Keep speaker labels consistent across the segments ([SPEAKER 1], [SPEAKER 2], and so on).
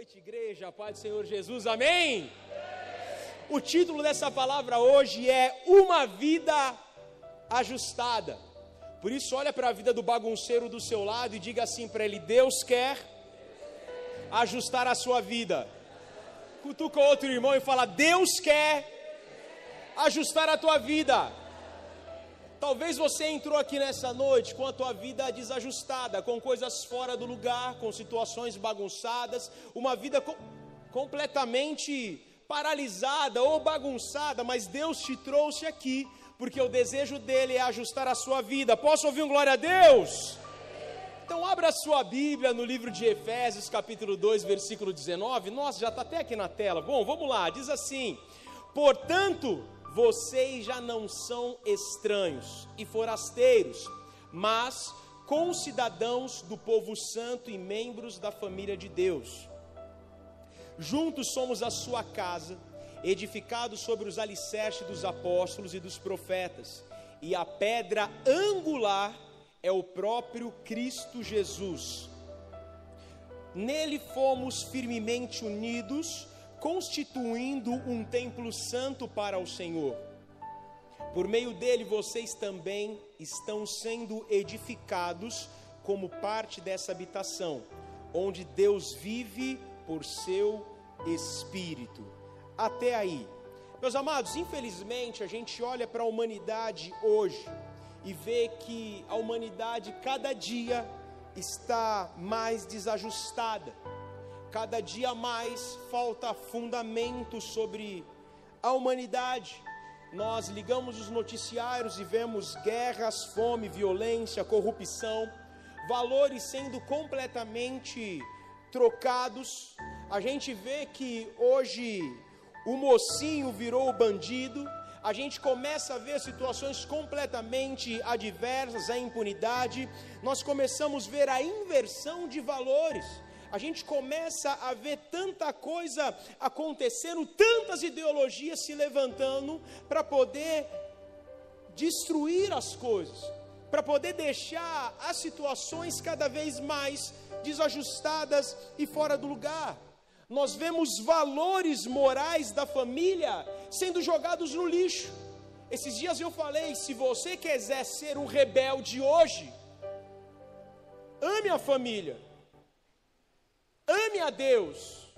[SPEAKER 1] noite, igreja, Pai do Senhor Jesus, amém? O título dessa palavra hoje é Uma Vida Ajustada. Por isso, olha para a vida do bagunceiro do seu lado e diga assim para ele: Deus quer ajustar a sua vida. Cutuca outro irmão e fala: Deus quer ajustar a tua vida. Talvez você entrou aqui nessa noite com a tua vida desajustada, com coisas fora do lugar, com situações bagunçadas, uma vida com, completamente paralisada ou bagunçada, mas Deus te trouxe aqui, porque o desejo dele é ajustar a sua vida. Posso ouvir um glória a Deus? Então abra a sua Bíblia no livro de Efésios, capítulo 2, versículo 19. Nossa, já está até aqui na tela. Bom, vamos lá, diz assim: Portanto, vocês já não são estranhos e forasteiros, mas concidadãos do povo santo e membros da família de Deus. Juntos somos a sua casa, edificados sobre os alicerces dos apóstolos e dos profetas, e a pedra angular é o próprio Cristo Jesus. Nele fomos firmemente unidos constituindo um templo santo para o Senhor. Por meio dele vocês também estão sendo edificados como parte dessa habitação, onde Deus vive por seu Espírito. Até aí. Meus amados, infelizmente a gente olha para a humanidade hoje e vê que a humanidade cada dia está mais desajustada cada dia mais falta fundamento sobre a humanidade. Nós ligamos os noticiários e vemos guerras, fome, violência, corrupção, valores sendo completamente trocados. A gente vê que hoje o mocinho virou o bandido. A gente começa a ver situações completamente adversas, a impunidade. Nós começamos a ver a inversão de valores a gente começa a ver tanta coisa acontecendo, tantas ideologias se levantando para poder destruir as coisas, para poder deixar as situações cada vez mais desajustadas e fora do lugar. Nós vemos valores morais da família sendo jogados no lixo. Esses dias eu falei: se você quiser ser um rebelde hoje, ame a família ame a Deus,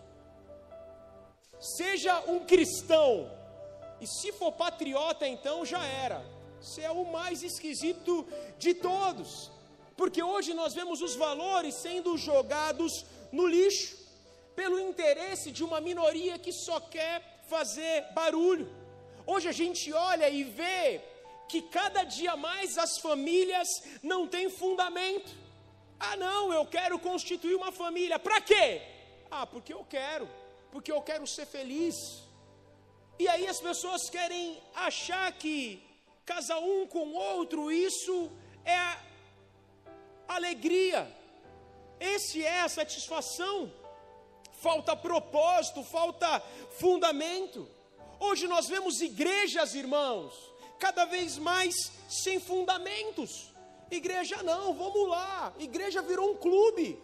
[SPEAKER 1] seja um cristão, e se for patriota, então já era. Você é o mais esquisito de todos, porque hoje nós vemos os valores sendo jogados no lixo, pelo interesse de uma minoria que só quer fazer barulho. Hoje a gente olha e vê que cada dia mais as famílias não têm fundamento. Ah, não, eu quero constituir uma família. Para quê? Ah, porque eu quero. Porque eu quero ser feliz. E aí as pessoas querem achar que casar um com o outro, isso é a alegria. Esse é a satisfação. Falta propósito, falta fundamento. Hoje nós vemos igrejas, irmãos, cada vez mais sem fundamentos. Igreja não, vamos lá. Igreja virou um clube.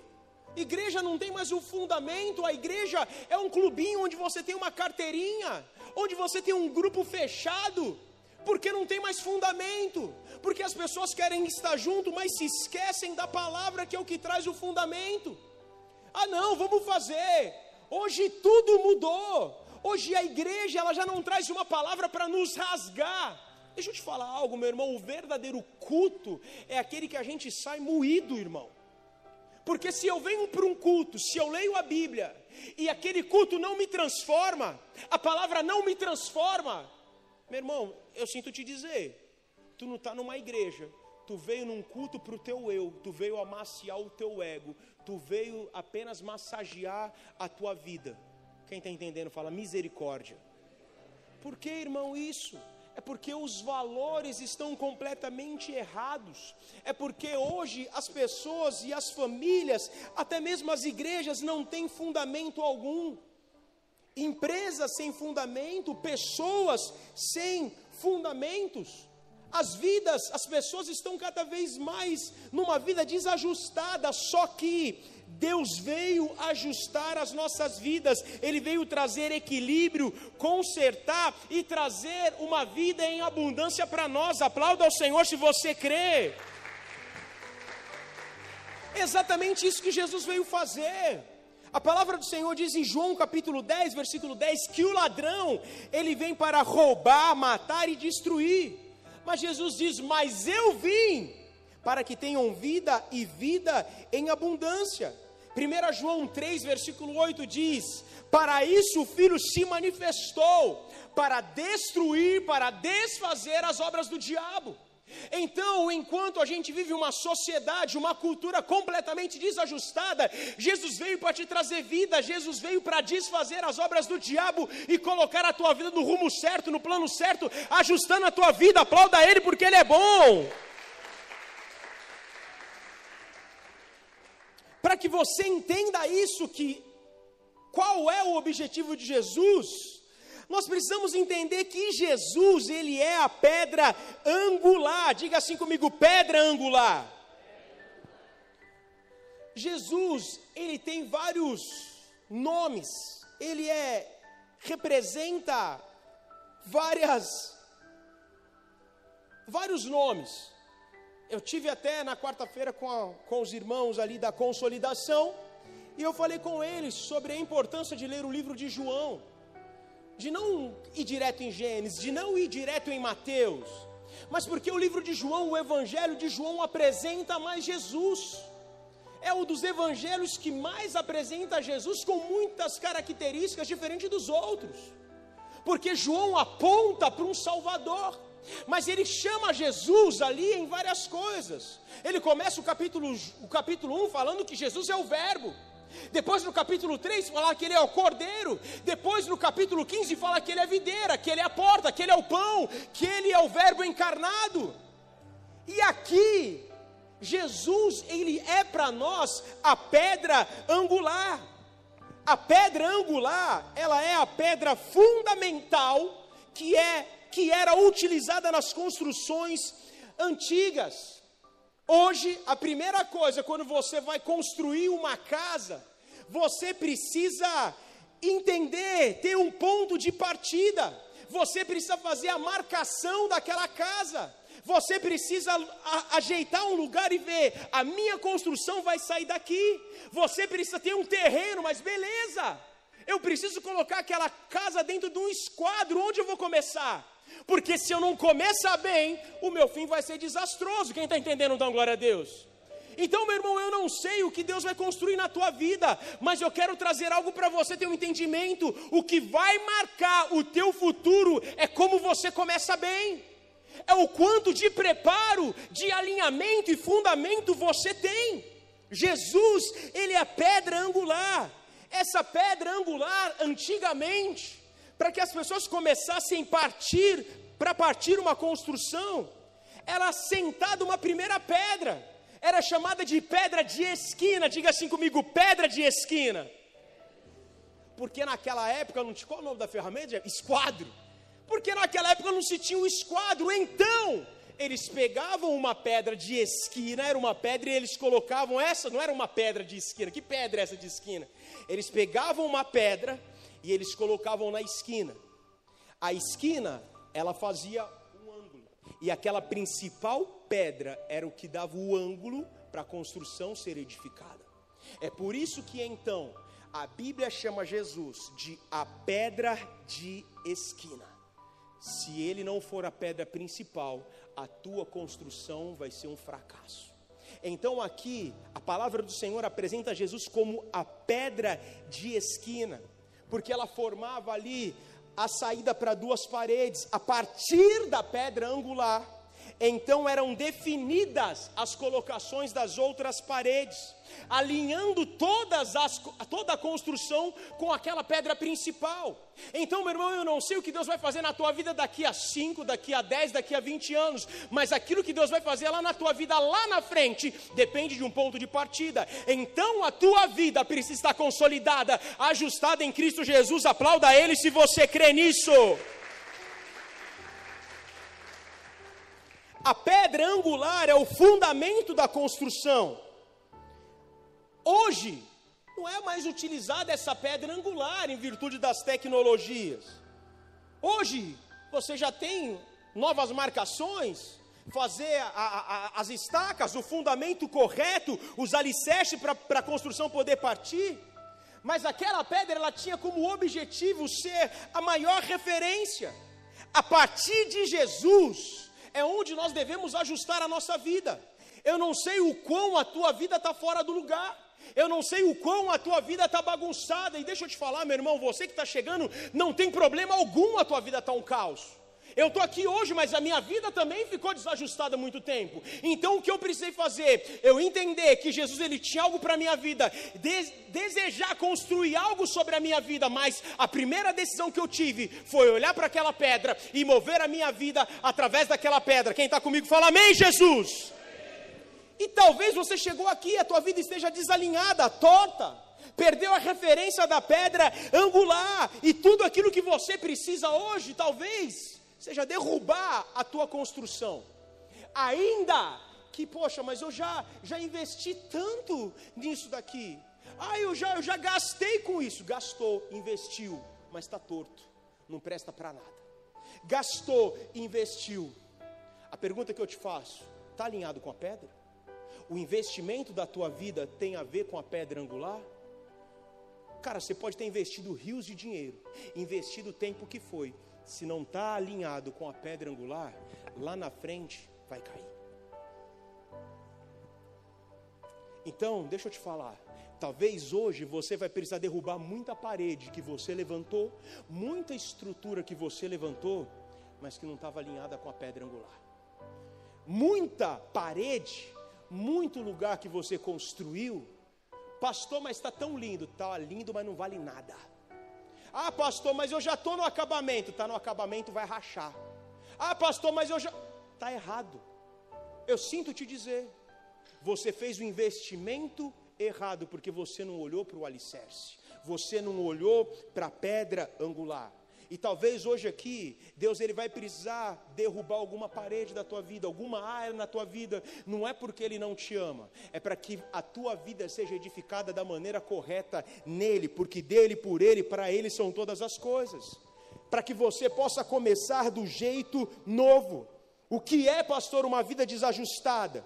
[SPEAKER 1] Igreja não tem mais o um fundamento. A igreja é um clubinho onde você tem uma carteirinha, onde você tem um grupo fechado, porque não tem mais fundamento. Porque as pessoas querem estar junto, mas se esquecem da palavra que é o que traz o fundamento. Ah, não, vamos fazer. Hoje tudo mudou. Hoje a igreja ela já não traz uma palavra para nos rasgar. Deixa eu te falar algo, meu irmão. O verdadeiro culto é aquele que a gente sai moído, irmão. Porque se eu venho para um culto, se eu leio a Bíblia e aquele culto não me transforma, a palavra não me transforma, meu irmão, eu sinto te dizer, tu não está numa igreja, tu veio num culto para o teu eu, tu veio amaciar o teu ego, tu veio apenas massagear a tua vida. Quem está entendendo fala misericórdia. Por que, irmão, isso? É porque os valores estão completamente errados, é porque hoje as pessoas e as famílias, até mesmo as igrejas, não têm fundamento algum. Empresas sem fundamento, pessoas sem fundamentos. As vidas, as pessoas estão cada vez mais numa vida desajustada, só que Deus veio ajustar as nossas vidas, Ele veio trazer equilíbrio, consertar e trazer uma vida em abundância para nós. Aplauda ao Senhor se você crê. exatamente isso que Jesus veio fazer. A palavra do Senhor diz em João capítulo 10, versículo 10, que o ladrão, ele vem para roubar, matar e destruir. Mas Jesus diz: Mas eu vim para que tenham vida e vida em abundância. 1 João 3, versículo 8 diz: Para isso o Filho se manifestou, para destruir, para desfazer as obras do diabo. Então, enquanto a gente vive uma sociedade, uma cultura completamente desajustada, Jesus veio para te trazer vida, Jesus veio para desfazer as obras do diabo e colocar a tua vida no rumo certo, no plano certo, ajustando a tua vida. Aplauda Ele porque Ele é bom. Para que você entenda isso, que qual é o objetivo de Jesus? Nós precisamos entender que Jesus, ele é a pedra angular. Diga assim comigo, pedra angular. Jesus, ele tem vários nomes. Ele é representa várias vários nomes. Eu tive até na quarta-feira com, com os irmãos ali da consolidação, e eu falei com eles sobre a importância de ler o livro de João de não ir direto em Gênesis, de não ir direto em Mateus, mas porque o livro de João, o Evangelho de João, apresenta mais Jesus. É um dos evangelhos que mais apresenta Jesus com muitas características diferentes dos outros. Porque João aponta para um Salvador, mas ele chama Jesus ali em várias coisas. Ele começa o capítulo, o capítulo 1 falando que Jesus é o Verbo. Depois no capítulo 3 fala que ele é o cordeiro. Depois no capítulo 15 fala que ele é videira, que ele é a porta, que ele é o pão, que ele é o verbo encarnado. E aqui Jesus, ele é para nós a pedra angular. A pedra angular, ela é a pedra fundamental que é que era utilizada nas construções antigas. Hoje, a primeira coisa quando você vai construir uma casa, você precisa entender, ter um ponto de partida. Você precisa fazer a marcação daquela casa. Você precisa ajeitar um lugar e ver, a minha construção vai sair daqui. Você precisa ter um terreno, mas beleza. Eu preciso colocar aquela casa dentro de um esquadro, onde eu vou começar? Porque se eu não começar bem, o meu fim vai ser desastroso. Quem está entendendo, então, glória a Deus? Então, meu irmão, eu não sei o que Deus vai construir na tua vida, mas eu quero trazer algo para você ter um entendimento. O que vai marcar o teu futuro é como você começa bem. É o quanto de preparo, de alinhamento e fundamento você tem. Jesus, ele é a pedra angular. Essa pedra angular, antigamente, para que as pessoas começassem a partir, para partir uma construção, ela sentada uma primeira pedra era chamada de pedra de esquina. Diga assim comigo, pedra de esquina. Porque naquela época não tinha qual o nome da ferramenta? Esquadro. Porque naquela época não se tinha um esquadro. Então, eles pegavam uma pedra de esquina, era uma pedra e eles colocavam essa, não era uma pedra de esquina. Que pedra é essa de esquina? Eles pegavam uma pedra e eles colocavam na esquina. A esquina, ela fazia um ângulo. E aquela principal pedra era o que dava o ângulo para a construção ser edificada. É por isso que então a Bíblia chama Jesus de a pedra de esquina. Se ele não for a pedra principal, a tua construção vai ser um fracasso. Então aqui a palavra do Senhor apresenta Jesus como a pedra de esquina, porque ela formava ali a saída para duas paredes, a partir da pedra angular então eram definidas as colocações das outras paredes, alinhando todas as, toda a construção com aquela pedra principal. Então, meu irmão, eu não sei o que Deus vai fazer na tua vida daqui a 5, daqui a 10, daqui a 20 anos, mas aquilo que Deus vai fazer lá na tua vida, lá na frente, depende de um ponto de partida. Então, a tua vida precisa estar consolidada, ajustada em Cristo Jesus. Aplauda Ele se você crê nisso. A pedra angular é o fundamento da construção. Hoje, não é mais utilizada essa pedra angular em virtude das tecnologias. Hoje, você já tem novas marcações, fazer a, a, as estacas, o fundamento correto, os alicerces para a construção poder partir. Mas aquela pedra ela tinha como objetivo ser a maior referência. A partir de Jesus é onde nós devemos ajustar a nossa vida. Eu não sei o quão a tua vida está fora do lugar. Eu não sei o quão a tua vida está bagunçada. E deixa eu te falar, meu irmão, você que está chegando, não tem problema algum a tua vida está um caos. Eu estou aqui hoje, mas a minha vida também ficou desajustada há muito tempo. Então o que eu precisei fazer? Eu entender que Jesus ele tinha algo para a minha vida, de, desejar construir algo sobre a minha vida, mas a primeira decisão que eu tive foi olhar para aquela pedra e mover a minha vida através daquela pedra. Quem está comigo fala amém, Jesus. E talvez você chegou aqui, a tua vida esteja desalinhada, torta perdeu a referência da pedra angular e tudo aquilo que você precisa hoje, talvez, seja derrubar a tua construção. Ainda que, poxa, mas eu já, já investi tanto nisso daqui. Ah, eu já, eu já gastei com isso. Gastou, investiu, mas está torto, não presta para nada. Gastou, investiu. A pergunta que eu te faço: está alinhado com a pedra? O investimento da tua vida tem a ver com a pedra angular? Cara, você pode ter investido rios de dinheiro, investido o tempo que foi, se não está alinhado com a pedra angular, lá na frente vai cair. Então, deixa eu te falar. Talvez hoje você vai precisar derrubar muita parede que você levantou, muita estrutura que você levantou, mas que não estava alinhada com a pedra angular. Muita parede, muito lugar que você construiu, pastor, mas está tão lindo, está lindo, mas não vale nada. Ah, pastor, mas eu já estou no acabamento. Está no acabamento, vai rachar. Ah, pastor, mas eu já. Está errado. Eu sinto te dizer. Você fez o investimento errado porque você não olhou para o alicerce. Você não olhou para a pedra angular. E talvez hoje aqui, Deus ele vai precisar derrubar alguma parede da tua vida, alguma área na tua vida. Não é porque ele não te ama, é para que a tua vida seja edificada da maneira correta nele, porque dele, por ele, para ele são todas as coisas. Para que você possa começar do jeito novo. O que é, pastor, uma vida desajustada?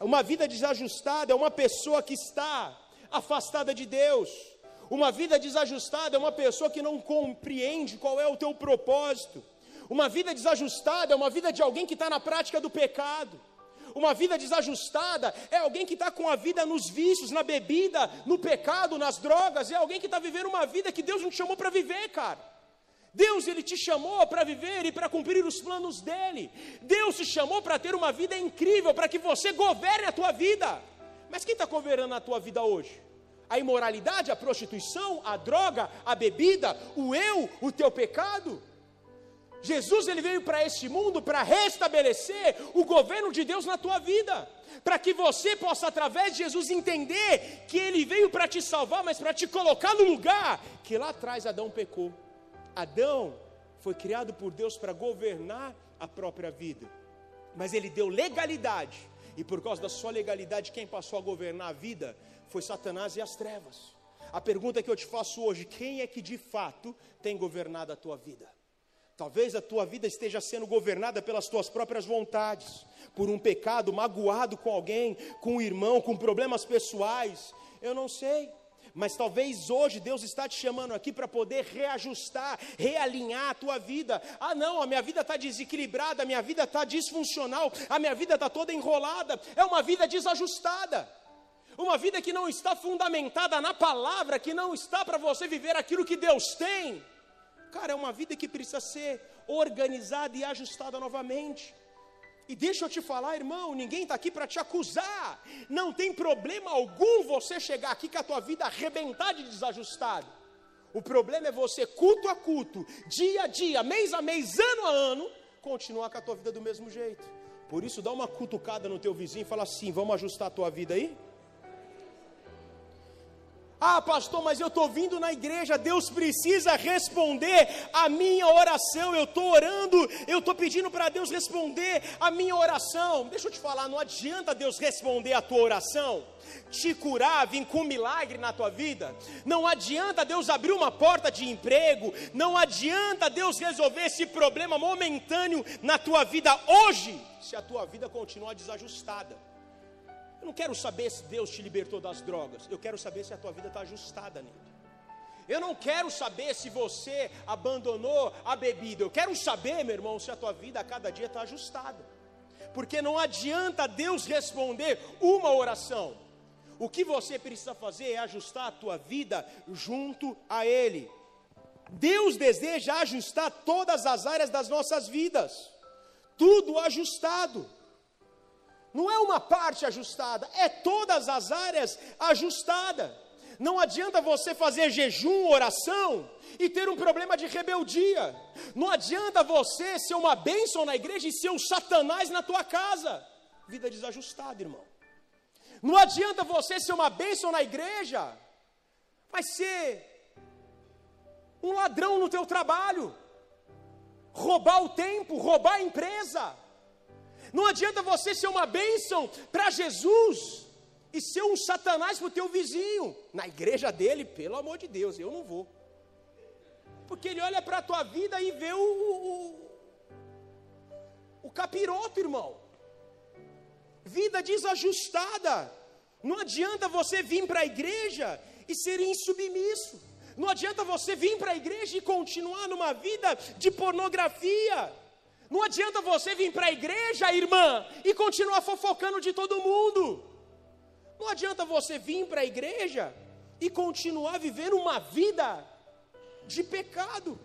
[SPEAKER 1] Uma vida desajustada é uma pessoa que está afastada de Deus uma vida desajustada é uma pessoa que não compreende qual é o teu propósito. Uma vida desajustada é uma vida de alguém que está na prática do pecado. Uma vida desajustada é alguém que está com a vida nos vícios, na bebida, no pecado, nas drogas. É alguém que está vivendo uma vida que Deus não te chamou para viver, cara. Deus ele te chamou para viver e para cumprir os planos dele. Deus te chamou para ter uma vida incrível, para que você governe a tua vida. Mas quem está governando a tua vida hoje? A imoralidade, a prostituição, a droga, a bebida, o eu, o teu pecado. Jesus ele veio para este mundo para restabelecer o governo de Deus na tua vida, para que você possa através de Jesus entender que ele veio para te salvar, mas para te colocar no lugar que lá atrás Adão pecou. Adão foi criado por Deus para governar a própria vida, mas ele deu legalidade, e por causa da sua legalidade, quem passou a governar a vida foi Satanás e as trevas. A pergunta que eu te faço hoje: quem é que de fato tem governado a tua vida? Talvez a tua vida esteja sendo governada pelas tuas próprias vontades, por um pecado, magoado com alguém, com um irmão, com problemas pessoais. Eu não sei. Mas talvez hoje Deus está te chamando aqui para poder reajustar, realinhar a tua vida. Ah, não, a minha vida está desequilibrada, a minha vida está disfuncional, a minha vida está toda enrolada. É uma vida desajustada. Uma vida que não está fundamentada na palavra, que não está para você viver aquilo que Deus tem. Cara, é uma vida que precisa ser organizada e ajustada novamente. E deixa eu te falar, irmão, ninguém está aqui para te acusar. Não tem problema algum você chegar aqui com a tua vida arrebentada de desajustada. O problema é você, culto a culto, dia a dia, mês a mês, ano a ano, continuar com a tua vida do mesmo jeito. Por isso, dá uma cutucada no teu vizinho e fala assim: vamos ajustar a tua vida aí? Ah, pastor, mas eu estou vindo na igreja, Deus precisa responder a minha oração. Eu estou orando, eu estou pedindo para Deus responder a minha oração. Deixa eu te falar, não adianta Deus responder a tua oração, te curar, vir com um milagre na tua vida. Não adianta Deus abrir uma porta de emprego, não adianta Deus resolver esse problema momentâneo na tua vida hoje, se a tua vida continuar desajustada. Eu não quero saber se Deus te libertou das drogas, eu quero saber se a tua vida está ajustada nele. Eu não quero saber se você abandonou a bebida, eu quero saber, meu irmão, se a tua vida a cada dia está ajustada. Porque não adianta Deus responder uma oração. O que você precisa fazer é ajustar a tua vida junto a Ele. Deus deseja ajustar todas as áreas das nossas vidas, tudo ajustado. Não é uma parte ajustada, é todas as áreas ajustadas. Não adianta você fazer jejum, oração e ter um problema de rebeldia. Não adianta você ser uma bênção na igreja e ser um satanás na tua casa. Vida desajustada, irmão. Não adianta você ser uma bênção na igreja, mas ser um ladrão no teu trabalho, roubar o tempo, roubar a empresa não adianta você ser uma bênção para Jesus e ser um satanás para o teu vizinho. Na igreja dele, pelo amor de Deus, eu não vou. Porque ele olha para a tua vida e vê o, o, o capiroto, irmão. Vida desajustada. Não adianta você vir para a igreja e ser insubmisso. Não adianta você vir para a igreja e continuar numa vida de pornografia. Não adianta você vir para a igreja, irmã, e continuar fofocando de todo mundo. Não adianta você vir para a igreja e continuar vivendo uma vida de pecado.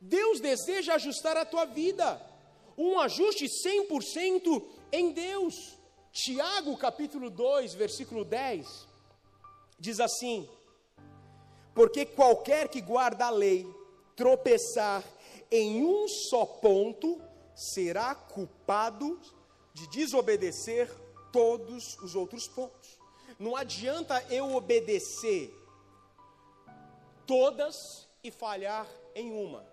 [SPEAKER 1] Deus deseja ajustar a tua vida. Um ajuste 100% em Deus. Tiago capítulo 2, versículo 10, diz assim: Porque qualquer que guarda a lei tropeçar em um só ponto, será culpado de desobedecer todos os outros pontos. Não adianta eu obedecer todas e falhar em uma.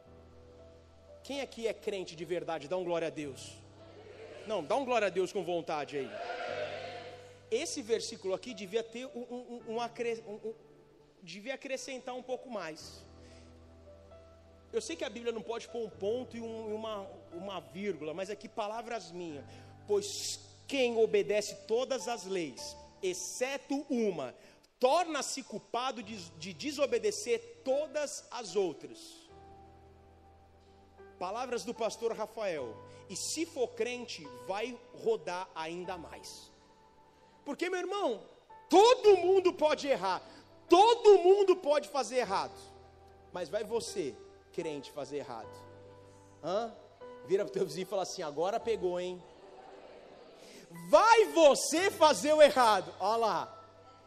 [SPEAKER 1] Quem aqui é crente de verdade? Dá um glória a Deus. Não, dá um glória a Deus com vontade aí. Esse versículo aqui devia ter um, um, um, um devia acrescentar um pouco mais. Eu sei que a Bíblia não pode pôr um ponto e um, uma, uma vírgula, mas aqui palavras minhas. Pois quem obedece todas as leis, exceto uma, torna-se culpado de, de desobedecer todas as outras. Palavras do pastor Rafael. E se for crente, vai rodar ainda mais. Porque, meu irmão, todo mundo pode errar, todo mundo pode fazer errado, mas vai você crente fazer errado? Hã? Vira para o teu vizinho e fala assim: agora pegou, hein? Vai você fazer o errado, olha lá,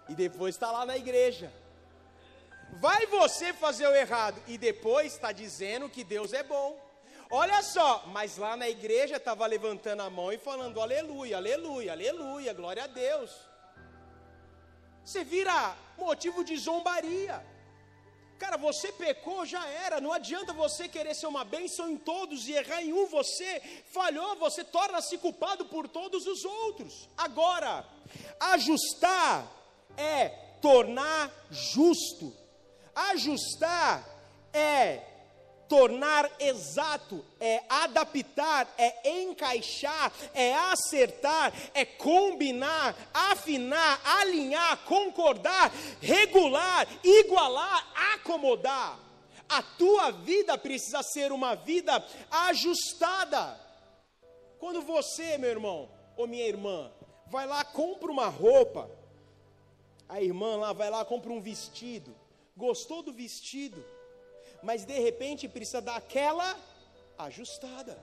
[SPEAKER 1] e depois está lá na igreja. Vai você fazer o errado e depois está dizendo que Deus é bom. Olha só, mas lá na igreja estava levantando a mão e falando aleluia, aleluia, aleluia, glória a Deus. Você vira motivo de zombaria. Cara, você pecou, já era. Não adianta você querer ser uma bênção em todos e errar em um. Você falhou, você torna-se culpado por todos os outros. Agora, ajustar é tornar justo. Ajustar é tornar exato, é adaptar, é encaixar, é acertar, é combinar, afinar, alinhar, concordar, regular, igualar, acomodar. A tua vida precisa ser uma vida ajustada. Quando você, meu irmão ou minha irmã, vai lá, compra uma roupa, a irmã lá vai lá, compra um vestido, gostou do vestido, mas de repente precisa dar aquela ajustada.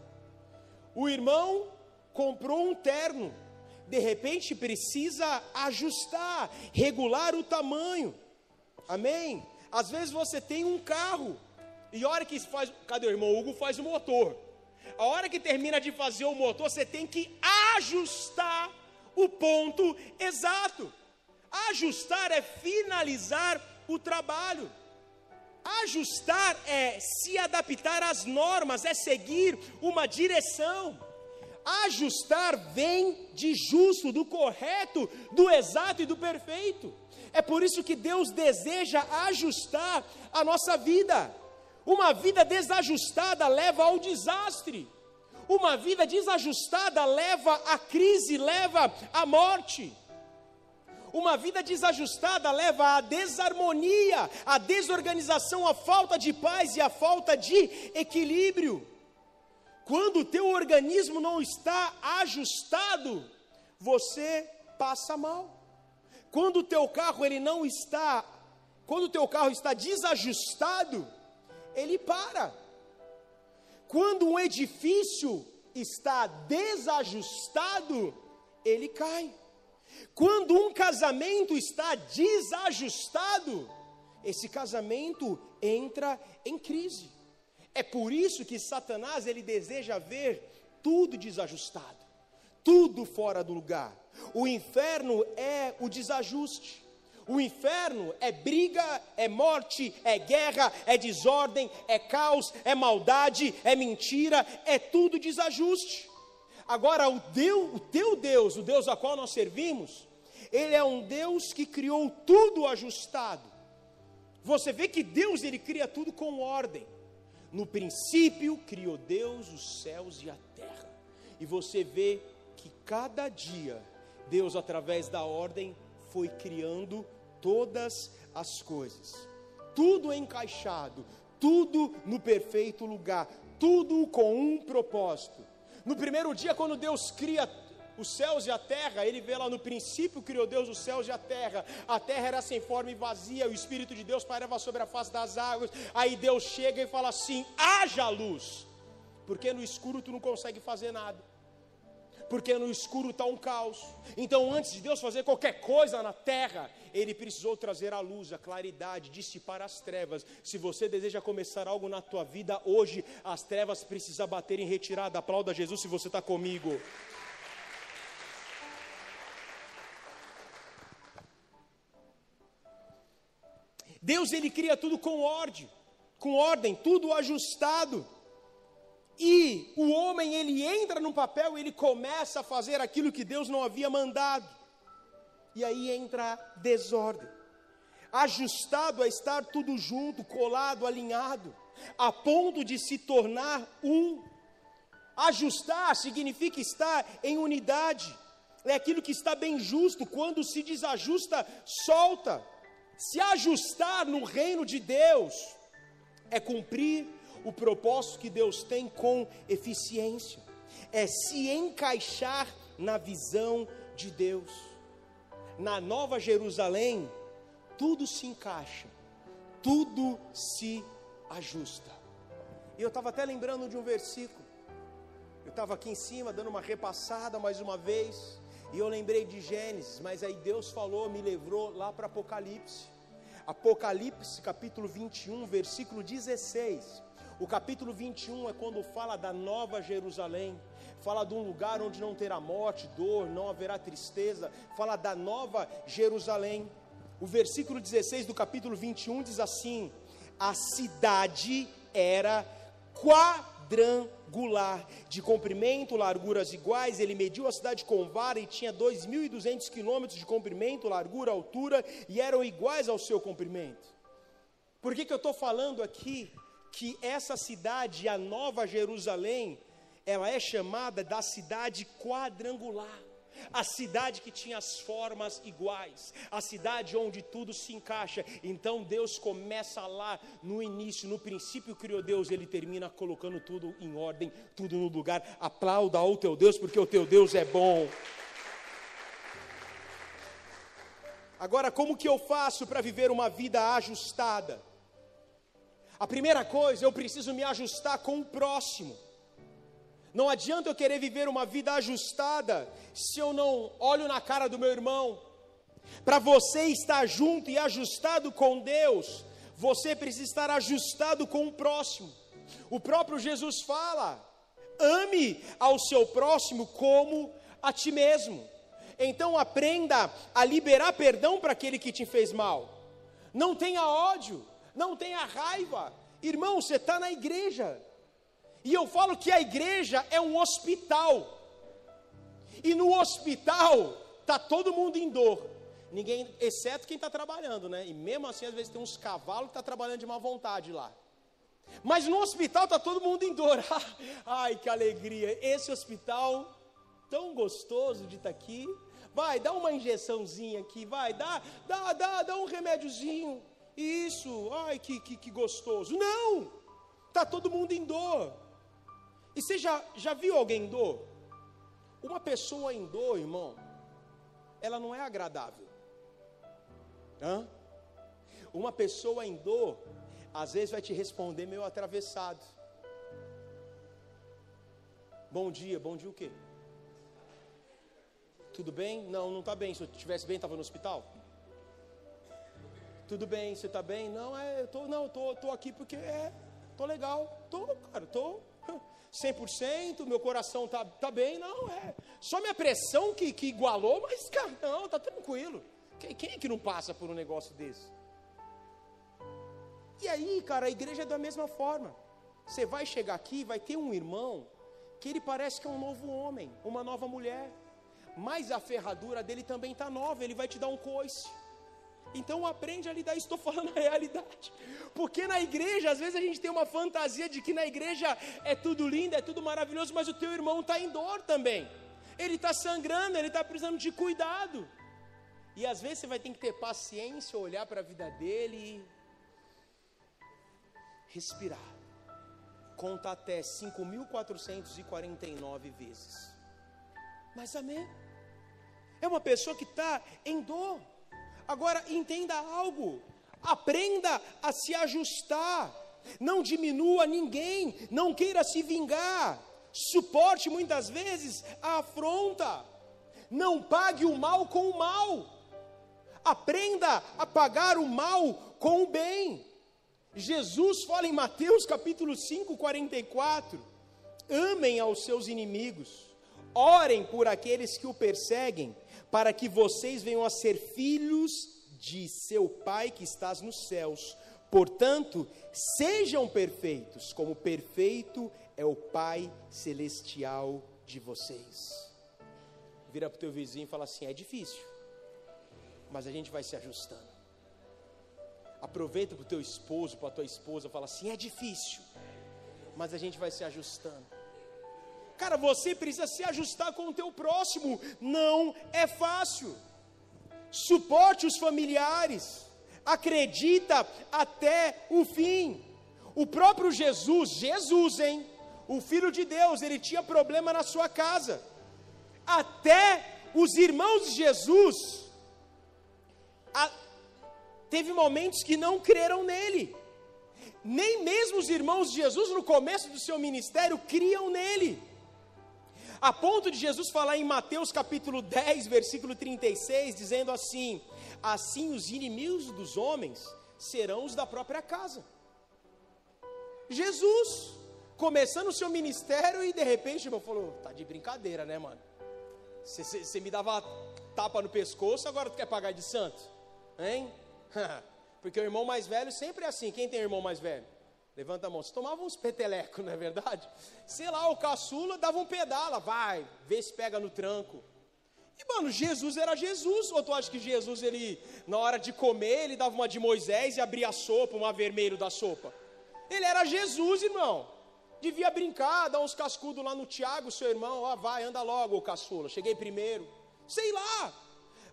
[SPEAKER 1] O irmão comprou um terno, de repente precisa ajustar, regular o tamanho. Amém? Às vezes você tem um carro e a hora que faz, cadê o irmão Hugo faz o motor? A hora que termina de fazer o motor, você tem que ajustar o ponto exato. Ajustar é finalizar o trabalho. Ajustar é se adaptar às normas, é seguir uma direção. Ajustar vem de justo, do correto, do exato e do perfeito. É por isso que Deus deseja ajustar a nossa vida. Uma vida desajustada leva ao desastre. Uma vida desajustada leva à crise, leva à morte. Uma vida desajustada leva à desarmonia, à desorganização, à falta de paz e à falta de equilíbrio. Quando o teu organismo não está ajustado, você passa mal. Quando o teu carro ele não está, quando o teu carro está desajustado, ele para. Quando um edifício está desajustado, ele cai. Quando um casamento está desajustado, esse casamento entra em crise. É por isso que Satanás ele deseja ver tudo desajustado, tudo fora do lugar. O inferno é o desajuste. O inferno é briga, é morte, é guerra, é desordem, é caos, é maldade, é mentira, é tudo desajuste. Agora, o, Deus, o teu Deus, o Deus a qual nós servimos, ele é um Deus que criou tudo ajustado. Você vê que Deus ele cria tudo com ordem. No princípio criou Deus os céus e a terra. E você vê que cada dia Deus através da ordem foi criando todas as coisas. Tudo encaixado, tudo no perfeito lugar, tudo com um propósito. No primeiro dia, quando Deus cria os céus e a terra, ele vê lá no princípio criou Deus os céus e a terra. A terra era sem forma e vazia, o Espírito de Deus pairava sobre a face das águas. Aí Deus chega e fala assim: haja luz, porque no escuro tu não consegue fazer nada. Porque no escuro está um caos. Então, antes de Deus fazer qualquer coisa na terra, Ele precisou trazer a luz, a claridade, dissipar as trevas. Se você deseja começar algo na tua vida hoje, as trevas precisam bater em retirada. Aplauda Jesus se você está comigo. Deus ele cria tudo com ordem, com ordem, tudo ajustado. E o homem ele entra no papel, ele começa a fazer aquilo que Deus não havia mandado. E aí entra a desordem. Ajustado a estar tudo junto, colado, alinhado, a ponto de se tornar um. Ajustar significa estar em unidade. É aquilo que está bem justo, quando se desajusta, solta. Se ajustar no reino de Deus é cumprir o propósito que Deus tem com eficiência, é se encaixar na visão de Deus. Na Nova Jerusalém, tudo se encaixa, tudo se ajusta. E eu estava até lembrando de um versículo. Eu estava aqui em cima dando uma repassada mais uma vez. E eu lembrei de Gênesis, mas aí Deus falou, me levou lá para Apocalipse. Apocalipse capítulo 21, versículo 16. O capítulo 21 é quando fala da nova Jerusalém, fala de um lugar onde não terá morte, dor, não haverá tristeza, fala da nova Jerusalém. O versículo 16 do capítulo 21 diz assim: A cidade era quadrangular, de comprimento, larguras iguais. Ele mediu a cidade com vara e tinha 2.200 quilômetros de comprimento, largura, altura, e eram iguais ao seu comprimento. Por que, que eu estou falando aqui que essa cidade, a Nova Jerusalém, ela é chamada da cidade quadrangular? a cidade que tinha as formas iguais, a cidade onde tudo se encaixa. Então Deus começa lá no início, no princípio criou Deus, ele termina colocando tudo em ordem, tudo no lugar. Aplauda ao teu Deus, porque o teu Deus é bom. Agora, como que eu faço para viver uma vida ajustada? A primeira coisa, eu preciso me ajustar com o próximo. Não adianta eu querer viver uma vida ajustada se eu não olho na cara do meu irmão. Para você estar junto e ajustado com Deus, você precisa estar ajustado com o próximo. O próprio Jesus fala: ame ao seu próximo como a ti mesmo. Então aprenda a liberar perdão para aquele que te fez mal. não tenha ódio, não tenha raiva. Irmão, você está na igreja. E eu falo que a igreja é um hospital. E no hospital está todo mundo em dor. Ninguém, exceto quem está trabalhando, né? E mesmo assim, às vezes tem uns cavalos que tá trabalhando de má vontade lá. Mas no hospital está todo mundo em dor. Ai, que alegria! Esse hospital tão gostoso de estar tá aqui. Vai, dá uma injeçãozinha aqui, vai, dá, dá, dá, dá um remédiozinho. Isso, ai, que, que, que gostoso. Não! Está todo mundo em dor. E você já, já viu alguém em dor? Uma pessoa em dor, irmão, ela não é agradável. Hã? Uma pessoa em dor, às vezes vai te responder meio atravessado. Bom dia, bom dia o quê? Tudo bem? Não, não está bem. Se eu estivesse bem, estava no hospital? Tudo bem, você está bem? Não, é, eu tô, não, tô, tô aqui porque é, tô legal, tô, cara, tô 100%, meu coração tá, tá bem, não, é, só minha pressão que, que igualou, mas, cara, não, tá tranquilo. Quem, quem é que não passa por um negócio desse? E aí, cara, a igreja é da mesma forma. Você vai chegar aqui, vai ter um irmão que ele parece que é um novo homem, uma nova mulher, mas a ferradura dele também está nova, ele vai te dar um coice. Então aprende a lidar, estou falando a realidade. Porque na igreja, às vezes a gente tem uma fantasia de que na igreja é tudo lindo, é tudo maravilhoso, mas o teu irmão está em dor também. Ele está sangrando, ele está precisando de cuidado. E às vezes você vai ter que ter paciência, olhar para a vida dele e respirar. Conta até 5.449 vezes. Mas amém. É uma pessoa que está em dor. Agora entenda algo, aprenda a se ajustar, não diminua ninguém, não queira se vingar, suporte muitas vezes a afronta, não pague o mal com o mal, aprenda a pagar o mal com o bem. Jesus fala em Mateus capítulo 5, 44: amem aos seus inimigos, orem por aqueles que o perseguem para que vocês venham a ser filhos de seu Pai que estás nos céus. Portanto, sejam perfeitos, como perfeito é o Pai celestial de vocês. Vira para o teu vizinho e fala assim: é difícil, mas a gente vai se ajustando. Aproveita para o teu esposo, para a tua esposa, fala assim: é difícil, mas a gente vai se ajustando. Cara, você precisa se ajustar com o teu próximo. Não é fácil. Suporte os familiares. Acredita até o fim. O próprio Jesus, Jesus, hein? O filho de Deus, ele tinha problema na sua casa. Até os irmãos de Jesus a, teve momentos que não creram nele. Nem mesmo os irmãos de Jesus no começo do seu ministério criam nele. A ponto de Jesus falar em Mateus capítulo 10, versículo 36, dizendo assim: Assim os inimigos dos homens serão os da própria casa. Jesus, começando o seu ministério e de repente, irmão, falou: Tá de brincadeira, né, mano? Você me dava tapa no pescoço, agora tu quer pagar de santo? Hein? Porque o irmão mais velho sempre é assim. Quem tem irmão mais velho? Levanta a mão. Você tomava uns petelecos, não é verdade? Sei lá, o caçula dava um pedala, vai, vê se pega no tranco. E, mano, Jesus era Jesus. Ou tu acha que Jesus, ele, na hora de comer, ele dava uma de Moisés e abria a sopa, uma vermelho da sopa? Ele era Jesus, irmão. Devia brincar, dar uns cascudos lá no Tiago, seu irmão. Ó, vai, anda logo, o caçula. Cheguei primeiro. Sei lá.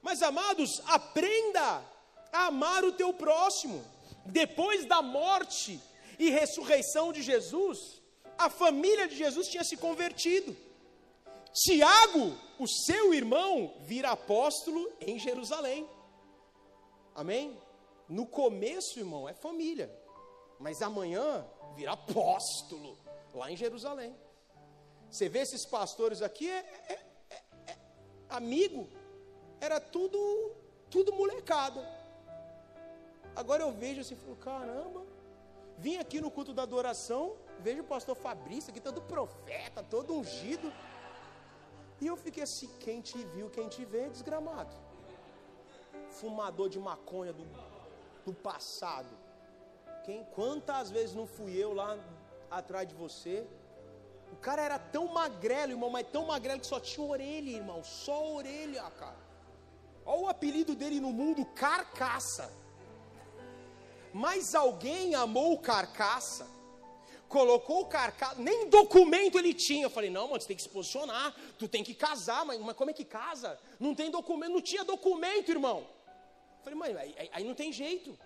[SPEAKER 1] Mas, amados, aprenda a amar o teu próximo. Depois da morte, e ressurreição de Jesus, a família de Jesus tinha se convertido. Tiago, o seu irmão, vira apóstolo em Jerusalém. Amém? No começo, irmão, é família, mas amanhã vira apóstolo lá em Jerusalém. Você vê esses pastores aqui, é, é, é, é amigo, era tudo, tudo molecada. Agora eu vejo assim, falo, caramba, Vim aqui no culto da adoração, vejo o pastor Fabrício aqui, todo profeta, todo ungido. E eu fiquei assim: quem te viu, quem te vê, desgramado. Fumador de maconha do. no passado. Quem, quantas vezes não fui eu lá atrás de você? O cara era tão magrelo, irmão, mas tão magrelo que só tinha orelha, irmão, só orelha, cara. Olha o apelido dele no mundo, carcaça. Mas alguém amou o carcaça, colocou o carcaça, nem documento ele tinha. Eu falei, não, mano, você tem que se posicionar, tu tem que casar, mas, mas como é que casa? Não tem documento, não tinha documento, irmão. Eu falei, mãe, aí, aí não tem jeito.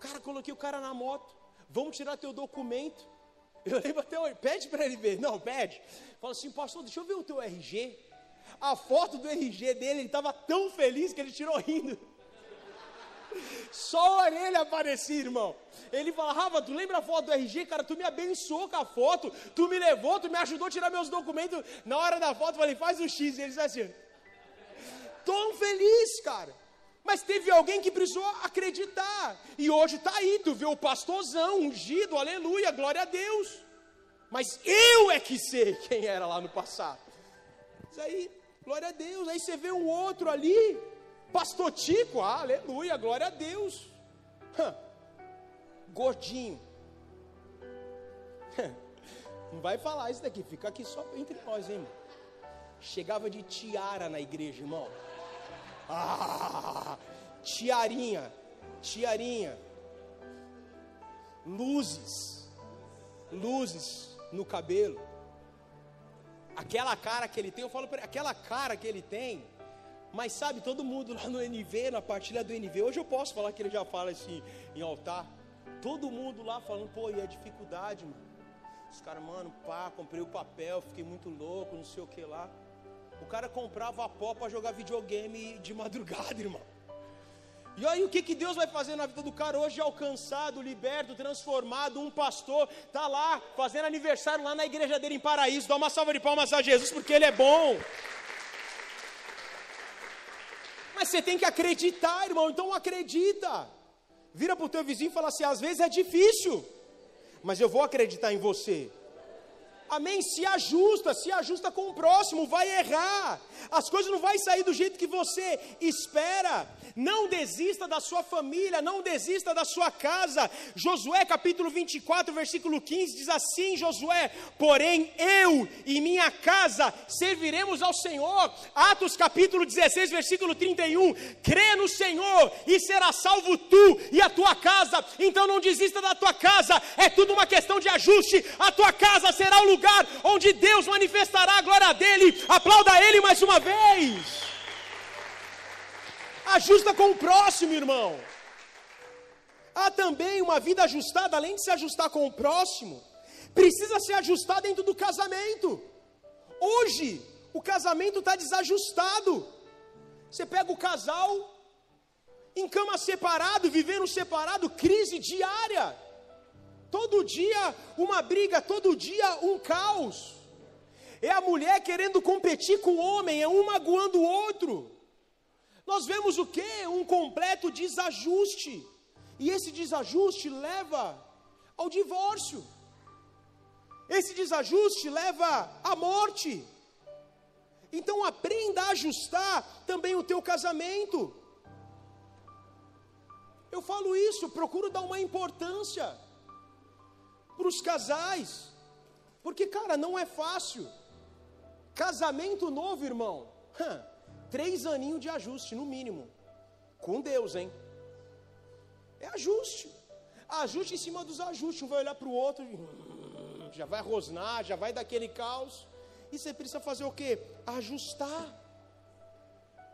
[SPEAKER 1] Cara, coloquei o cara na moto, vamos tirar teu documento. Eu lembro até hoje, pede para ele ver, não, pede. Fala assim, pastor, deixa eu ver o teu RG. A foto do RG dele, ele estava tão feliz que ele tirou rindo. Só a orelha aparecia, irmão. Ele fala, Rafa, tu lembra a foto do RG? Cara, tu me abençoou com a foto, tu me levou, tu me ajudou a tirar meus documentos. Na hora da foto, eu falei, faz o X. E ele disse assim, tão feliz, cara. Mas teve alguém que precisou acreditar. E hoje está aí, tu vê o pastorzão ungido, aleluia, glória a Deus. Mas eu é que sei quem era lá no passado. Mas aí, glória a Deus. Aí você vê um outro ali, Pastor Tico, aleluia, glória a Deus. Gordinho. Não vai falar isso daqui, fica aqui só entre nós, hein, irmão. Chegava de tiara na igreja, irmão. Ah, tiarinha, tiarinha. Luzes, luzes no cabelo. Aquela cara que ele tem, eu falo para ele, aquela cara que ele tem mas sabe, todo mundo lá no NV, na partilha do NV, hoje eu posso falar que ele já fala assim em altar. Todo mundo lá falando, pô, e a dificuldade, mano. Os caras, mano, pá, comprei o papel, fiquei muito louco, não sei o que lá. O cara comprava a pó para jogar videogame de madrugada, irmão. E aí o que, que Deus vai fazer na vida do cara hoje? Alcançado, liberto, transformado, um pastor, tá lá fazendo aniversário lá na igreja dele em Paraíso. Dá uma salva de palmas a Jesus porque ele é bom. Mas você tem que acreditar, irmão, então acredita. Vira para o teu vizinho e fala assim: às vezes é difícil, mas eu vou acreditar em você. Amém? Se ajusta, se ajusta com o próximo, vai errar. As coisas não vão sair do jeito que você espera. Não desista da sua família, não desista da sua casa. Josué capítulo 24, versículo 15 diz assim: Josué, porém eu e minha casa serviremos ao Senhor. Atos capítulo 16, versículo 31. Crê no Senhor e será salvo tu e a tua casa. Então não desista da tua casa, é tudo uma questão de ajuste. A tua casa será o lugar onde Deus manifestará a glória dele. Aplauda ele mais uma vez. Ajusta com o próximo, irmão. Há também uma vida ajustada, além de se ajustar com o próximo, precisa se ajustar dentro do casamento. Hoje, o casamento está desajustado. Você pega o casal em cama separado, vivendo separado, crise diária. Todo dia uma briga, todo dia um caos. É a mulher querendo competir com o homem, é um magoando o outro nós vemos o que? Um completo desajuste. E esse desajuste leva ao divórcio. Esse desajuste leva à morte. Então aprenda a ajustar também o teu casamento. Eu falo isso, procuro dar uma importância para os casais, porque, cara, não é fácil. Casamento novo, irmão, Três aninhos de ajuste, no mínimo. Com Deus, hein? É ajuste. Ajuste em cima dos ajustes. Um vai olhar para o outro, hum, já vai rosnar, já vai daquele caos. E você precisa fazer o quê? Ajustar.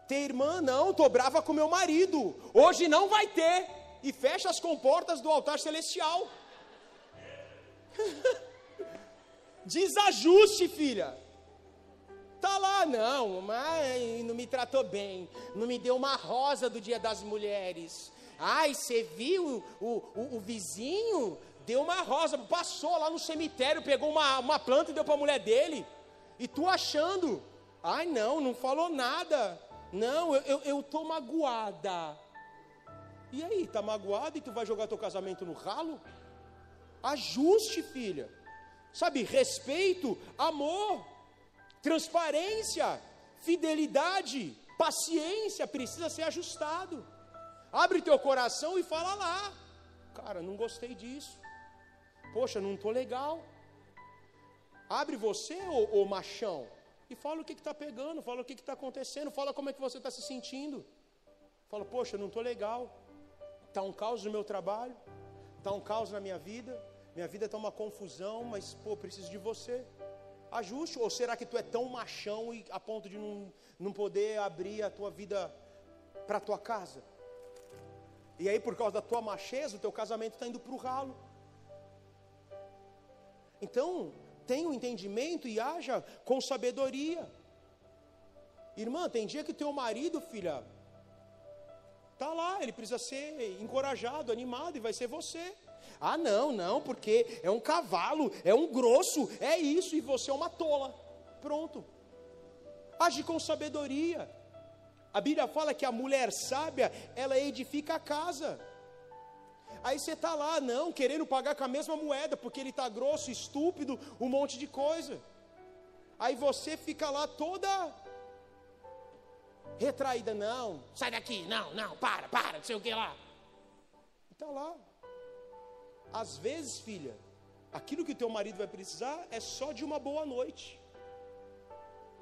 [SPEAKER 1] Ter irmã, não, estou brava com meu marido. Hoje não vai ter. E fecha as comportas do altar celestial. Desajuste, filha. Tá lá, não, mas não me tratou bem, não me deu uma rosa do Dia das Mulheres. Ai, você viu o, o, o vizinho? Deu uma rosa, passou lá no cemitério, pegou uma, uma planta e deu para a mulher dele. E tu achando, ai não, não falou nada. Não, eu, eu, eu tô magoada. E aí, tá magoada e tu vai jogar teu casamento no ralo? Ajuste, filha. Sabe, respeito, amor. Transparência, fidelidade, paciência precisa ser ajustado. Abre teu coração e fala lá. Cara, não gostei disso. Poxa, não estou legal. Abre você, ô, ô machão, e fala o que está pegando, fala o que está acontecendo, fala como é que você está se sentindo. Fala, poxa, não estou legal. Está um caos no meu trabalho, está um caos na minha vida, minha vida está uma confusão, mas pô, preciso de você. Ajuste, ou será que tu é tão machão e a ponto de não, não poder abrir a tua vida para a tua casa? E aí, por causa da tua macheza, o teu casamento está indo para o ralo. Então, tenha o um entendimento e haja com sabedoria. Irmã, tem dia que teu marido, filha, tá lá, ele precisa ser encorajado, animado, e vai ser você. Ah, não, não, porque é um cavalo, é um grosso, é isso, e você é uma tola. Pronto. Age com sabedoria. A Bíblia fala que a mulher sábia, ela edifica a casa. Aí você está lá, não, querendo pagar com a mesma moeda, porque ele está grosso, estúpido, um monte de coisa. Aí você fica lá toda retraída, não, sai daqui, não, não, para, para, não sei o que lá. Está lá. Às vezes, filha, aquilo que o teu marido vai precisar é só de uma boa noite.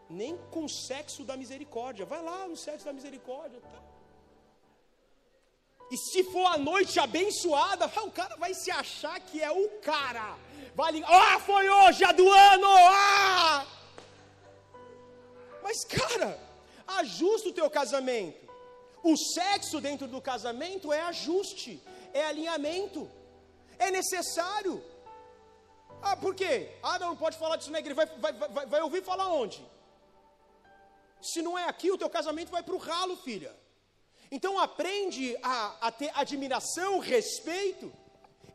[SPEAKER 1] Nem com sexo da misericórdia. Vai lá no sexo da misericórdia. Tá. E se for a noite abençoada, o cara vai se achar que é o cara. Vai ligar, ah, foi hoje, a do ano, ah! Mas, cara, ajusta o teu casamento. O sexo dentro do casamento é ajuste, é alinhamento, é necessário. Ah, por quê? Ah, não, não pode falar disso na igreja. Vai, vai, vai, vai ouvir falar onde? Se não é aqui, o teu casamento vai para o ralo, filha. Então aprende a, a ter admiração, respeito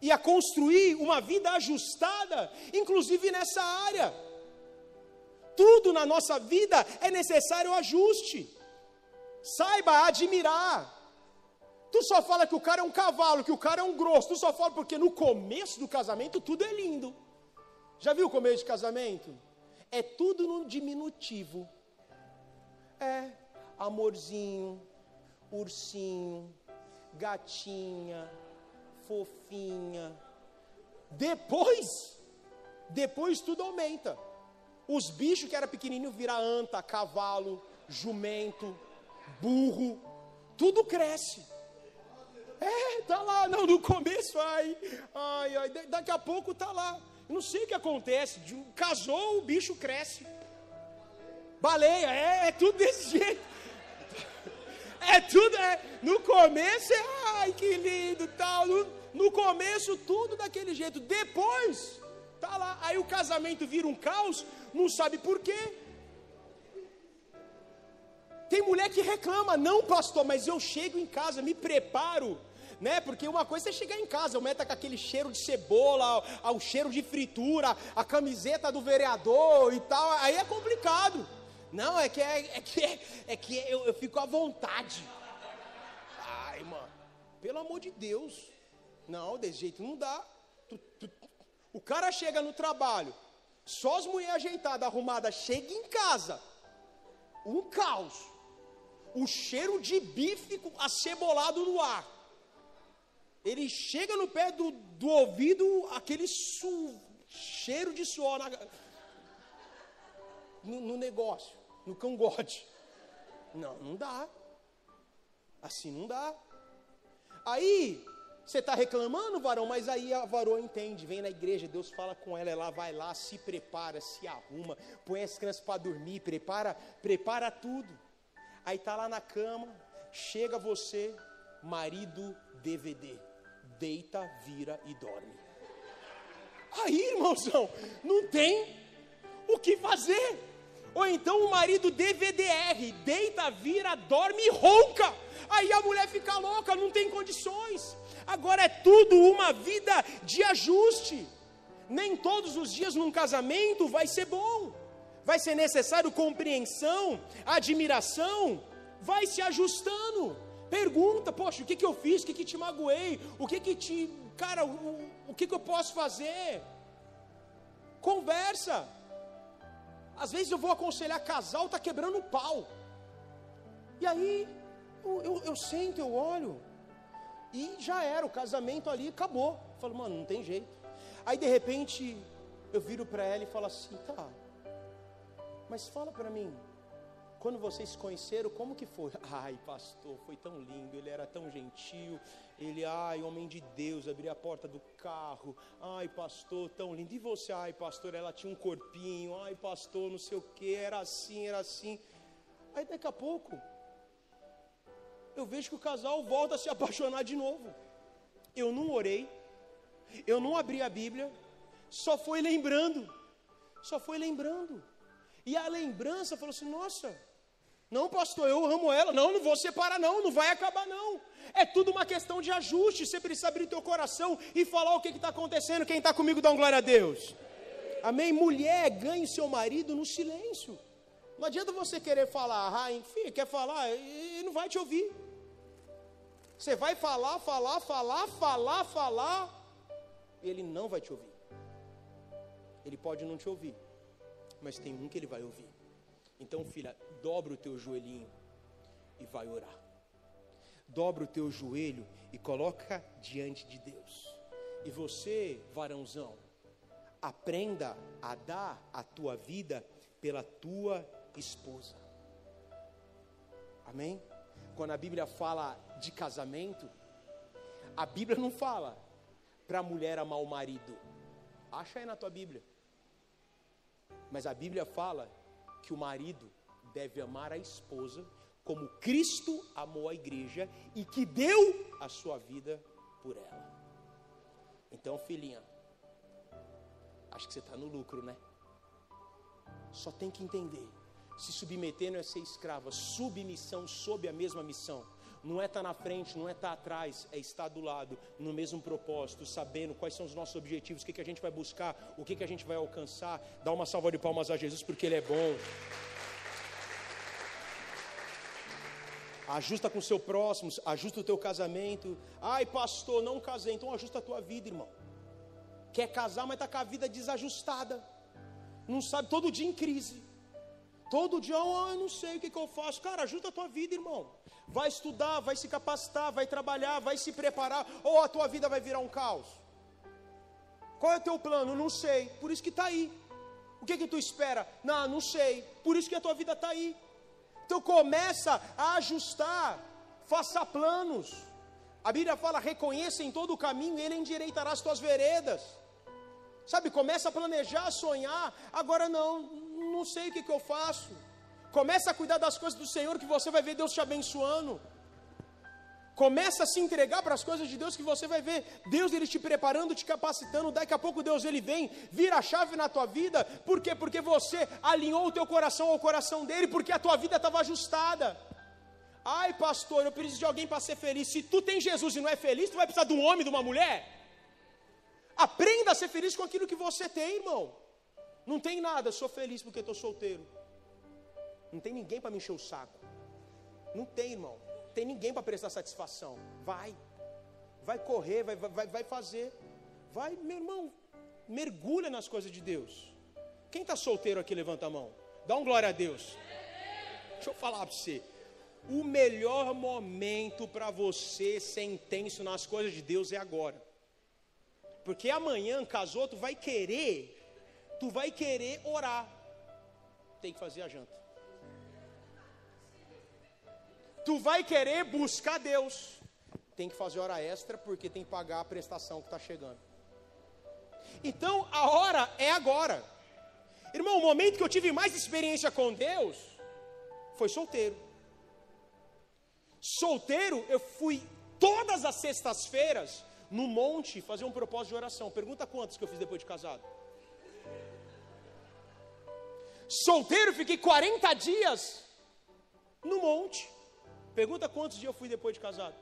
[SPEAKER 1] e a construir uma vida ajustada, inclusive nessa área. Tudo na nossa vida é necessário ajuste. Saiba admirar. Tu só fala que o cara é um cavalo, que o cara é um grosso. Tu só fala porque no começo do casamento tudo é lindo. Já viu o começo de casamento? É tudo no diminutivo. É amorzinho, ursinho, gatinha, fofinha. Depois, depois tudo aumenta. Os bichos que era pequenininho vira anta, cavalo, jumento, burro, tudo cresce. É, tá lá, não, no começo, ai, ai, ai, daqui a pouco tá lá. Não sei o que acontece, casou, o bicho cresce. Baleia, é, é tudo desse jeito. É tudo, é, no começo é, ai que lindo, tal. No, no começo tudo daquele jeito. Depois, tá lá. Aí o casamento vira um caos, não sabe por quê. Tem mulher que reclama, não, pastor, mas eu chego em casa, me preparo, né? Porque uma coisa é chegar em casa, o meta com aquele cheiro de cebola, o cheiro de fritura, a camiseta do vereador e tal, aí é complicado. Não, é que, é, é que, é, é que eu, eu fico à vontade. Ai, mano, pelo amor de Deus. Não, desse jeito não dá. Tu, tu, o cara chega no trabalho, só as mulheres ajeitadas, arrumadas, chega em casa. Um caos. O cheiro de bife acebolado no ar. Ele chega no pé do, do ouvido, aquele su, cheiro de suor na, no, no negócio no cangote. Não, não dá. Assim não dá. Aí, você está reclamando, varão, mas aí a varoa entende, vem na igreja, Deus fala com ela, ela vai lá, se prepara, se arruma, põe as crianças para dormir, prepara, prepara tudo. Aí tá lá na cama, chega você, marido DVD, deita, vira e dorme. Aí, irmãozão, não tem o que fazer. Ou então o marido DVDR, deita, vira, dorme e ronca. Aí a mulher fica louca, não tem condições. Agora é tudo uma vida de ajuste. Nem todos os dias num casamento vai ser bom. Vai ser necessário compreensão, admiração, vai se ajustando. Pergunta, poxa, o que, que eu fiz? O que, que te magoei? O que que te. Cara, o, o que, que eu posso fazer? Conversa. Às vezes eu vou aconselhar casal, está quebrando o pau. E aí, eu, eu, eu sento, eu olho. E já era, o casamento ali acabou. Eu falo, mano, não tem jeito. Aí de repente eu viro para ela e falo assim, tá. Mas fala para mim, quando vocês se conheceram, como que foi? Ai, pastor, foi tão lindo, ele era tão gentil. Ele, ai, homem de Deus, abria a porta do carro. Ai, pastor, tão lindo. E você, ai, pastor, ela tinha um corpinho. Ai, pastor, não sei o que, era assim, era assim. Aí daqui a pouco, eu vejo que o casal volta a se apaixonar de novo. Eu não orei, eu não abri a Bíblia, só foi lembrando, só foi lembrando. E a lembrança falou assim: nossa, não, pastor, eu amo ela. Não, não vou separar, não, não vai acabar, não. É tudo uma questão de ajuste. Você precisa abrir teu coração e falar o que está acontecendo. Quem está comigo, dá glória a Deus. Amém? Mulher, ganhe seu marido no silêncio. Não adianta você querer falar, ah, enfim, quer falar, e não vai te ouvir. Você vai falar, falar, falar, falar, falar, e ele não vai te ouvir. Ele pode não te ouvir, mas tem um que ele vai ouvir. Então, filha, dobra o teu joelhinho e vai orar. Dobra o teu joelho e coloca diante de Deus. E você, varãozão, aprenda a dar a tua vida pela tua esposa. Amém? Quando a Bíblia fala de casamento, a Bíblia não fala para a mulher amar o marido. Acha aí na tua Bíblia. Mas a Bíblia fala que o marido deve amar a esposa como Cristo amou a igreja e que deu a sua vida por ela. Então, filhinha, acho que você está no lucro, né? Só tem que entender: se submeter não é ser escrava, submissão sob a mesma missão. Não é estar tá na frente, não é estar tá atrás, é estar do lado, no mesmo propósito, sabendo quais são os nossos objetivos, o que, que a gente vai buscar, o que, que a gente vai alcançar. Dá uma salva de palmas a Jesus, porque Ele é bom. Ajusta com o seu próximo, ajusta o teu casamento. Ai, pastor, não casei, então ajusta a tua vida, irmão. Quer casar, mas está com a vida desajustada. Não sabe, todo dia em crise. Todo dia, oh, eu não sei o que, que eu faço. Cara, ajuda a tua vida, irmão. Vai estudar, vai se capacitar, vai trabalhar, vai se preparar, ou a tua vida vai virar um caos. Qual é o teu plano? Não sei. Por isso que está aí. O que que tu espera? Não, não sei. Por isso que a tua vida está aí. Então começa a ajustar, faça planos. A Bíblia fala: reconheça em todo o caminho, Ele endireitará as tuas veredas. Sabe, começa a planejar, sonhar. Agora não, não sei o que, que eu faço. Começa a cuidar das coisas do Senhor, que você vai ver Deus te abençoando. Começa a se entregar para as coisas de Deus que você vai ver Deus ele te preparando, te capacitando. Daqui a pouco Deus ele vem, vira a chave na tua vida. Por quê? Porque você alinhou o teu coração ao coração dele, porque a tua vida estava ajustada. Ai, pastor, eu preciso de alguém para ser feliz. Se tu tem Jesus e não é feliz, tu vai precisar de um homem, de uma mulher. Aprenda a ser feliz com aquilo que você tem, irmão. Não tem nada, sou feliz porque estou solteiro. Não tem ninguém para me encher o saco. Não tem, irmão tem ninguém para prestar satisfação. Vai, vai correr, vai, vai, vai fazer. Vai, meu irmão, mergulha nas coisas de Deus. Quem está solteiro aqui, levanta a mão. Dá um glória a Deus. Deixa eu falar para você. O melhor momento para você ser intenso nas coisas de Deus é agora. Porque amanhã, casou, tu vai querer, tu vai querer orar. Tem que fazer a janta tu vai querer buscar Deus. Tem que fazer hora extra porque tem que pagar a prestação que está chegando. Então a hora é agora. Irmão, o momento que eu tive mais experiência com Deus foi solteiro. Solteiro, eu fui todas as sextas-feiras no monte fazer um propósito de oração. Pergunta quantos que eu fiz depois de casado. Solteiro, fiquei 40 dias no monte. Pergunta quantos dias eu fui depois de casado.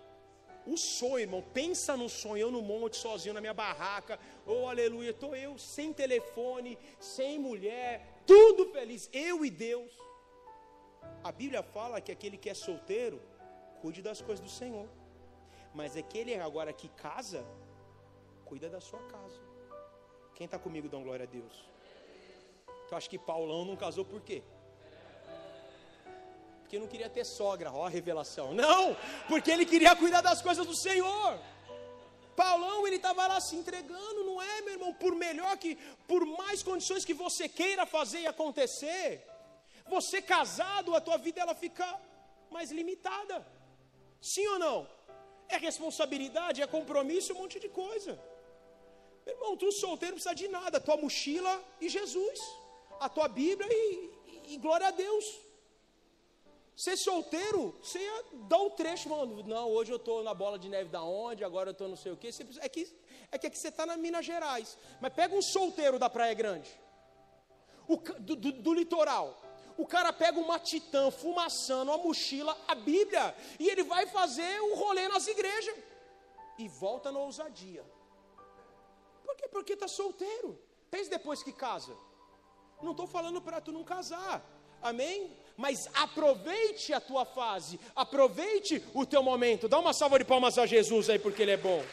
[SPEAKER 1] O sonho, irmão, pensa no sonho, eu no monte, sozinho na minha barraca, oh aleluia, estou eu sem telefone, sem mulher, tudo feliz, eu e Deus. A Bíblia fala que aquele que é solteiro, cuide das coisas do Senhor, mas aquele agora que casa, cuida da sua casa. Quem está comigo, dá glória a Deus. Tu acha que Paulão não casou por quê? porque não queria ter sogra, ó a revelação. Não, porque ele queria cuidar das coisas do Senhor. Paulão, ele estava lá se entregando, não é, meu irmão? Por melhor que, por mais condições que você queira fazer e acontecer, você casado, a tua vida ela fica mais limitada. Sim ou não? É responsabilidade, é compromisso, um monte de coisa. Meu irmão, tu solteiro não precisa de nada, tua mochila e Jesus, a tua Bíblia e, e, glória a Deus. Ser solteiro, você ia dar um trecho, mano. Não, hoje eu estou na bola de neve da onde, agora eu estou não sei o quê. É que, é que você está na Minas Gerais. Mas pega um solteiro da Praia Grande, o, do, do, do litoral. O cara pega uma titã fumaçando, uma mochila, a Bíblia, e ele vai fazer o um rolê nas igrejas. E volta na ousadia. Por quê? Porque está solteiro. Pensa depois que casa. Não estou falando para tu não casar. Amém? Mas aproveite a tua fase, aproveite o teu momento. Dá uma salva de palmas a Jesus aí, porque Ele é bom.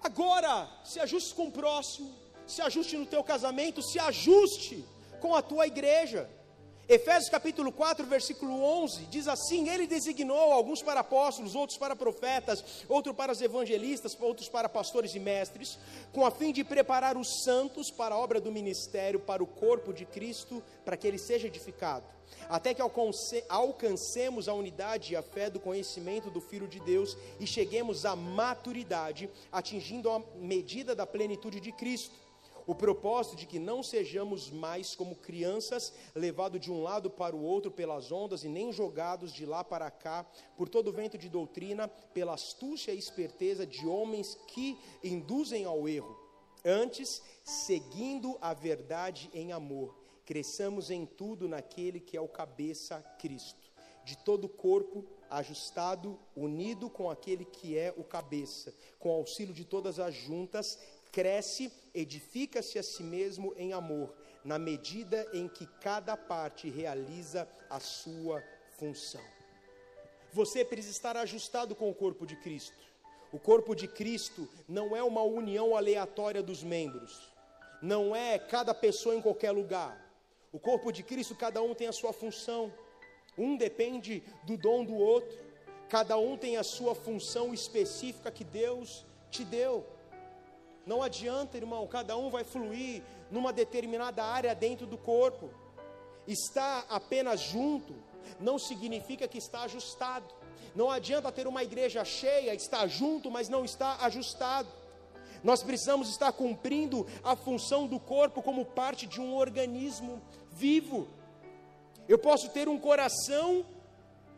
[SPEAKER 1] Agora, se ajuste com o próximo, se ajuste no teu casamento, se ajuste com a tua igreja. Efésios capítulo 4, versículo 11, diz assim: Ele designou alguns para apóstolos, outros para profetas, outros para os evangelistas, outros para pastores e mestres, com a fim de preparar os santos para a obra do ministério, para o corpo de Cristo, para que ele seja edificado, até que alcancemos a unidade e a fé do conhecimento do Filho de Deus e cheguemos à maturidade, atingindo a medida da plenitude de Cristo o propósito de que não sejamos mais como crianças, levados de um lado para o outro pelas ondas e nem jogados de lá para cá por todo vento de doutrina, pela astúcia e esperteza de homens que induzem ao erro. Antes, seguindo a verdade em amor, cresçamos em tudo naquele que é o cabeça Cristo. De todo o corpo, ajustado, unido com aquele que é o cabeça, com auxílio de todas as juntas, cresce, edifica-se a si mesmo em amor, na medida em que cada parte realiza a sua função. Você precisa estar ajustado com o corpo de Cristo. O corpo de Cristo não é uma união aleatória dos membros, não é cada pessoa em qualquer lugar. O corpo de Cristo, cada um tem a sua função, um depende do dom do outro, cada um tem a sua função específica que Deus te deu. Não adianta, irmão, cada um vai fluir numa determinada área dentro do corpo. Estar apenas junto não significa que está ajustado. Não adianta ter uma igreja cheia, estar junto, mas não está ajustado. Nós precisamos estar cumprindo a função do corpo como parte de um organismo vivo. Eu posso ter um coração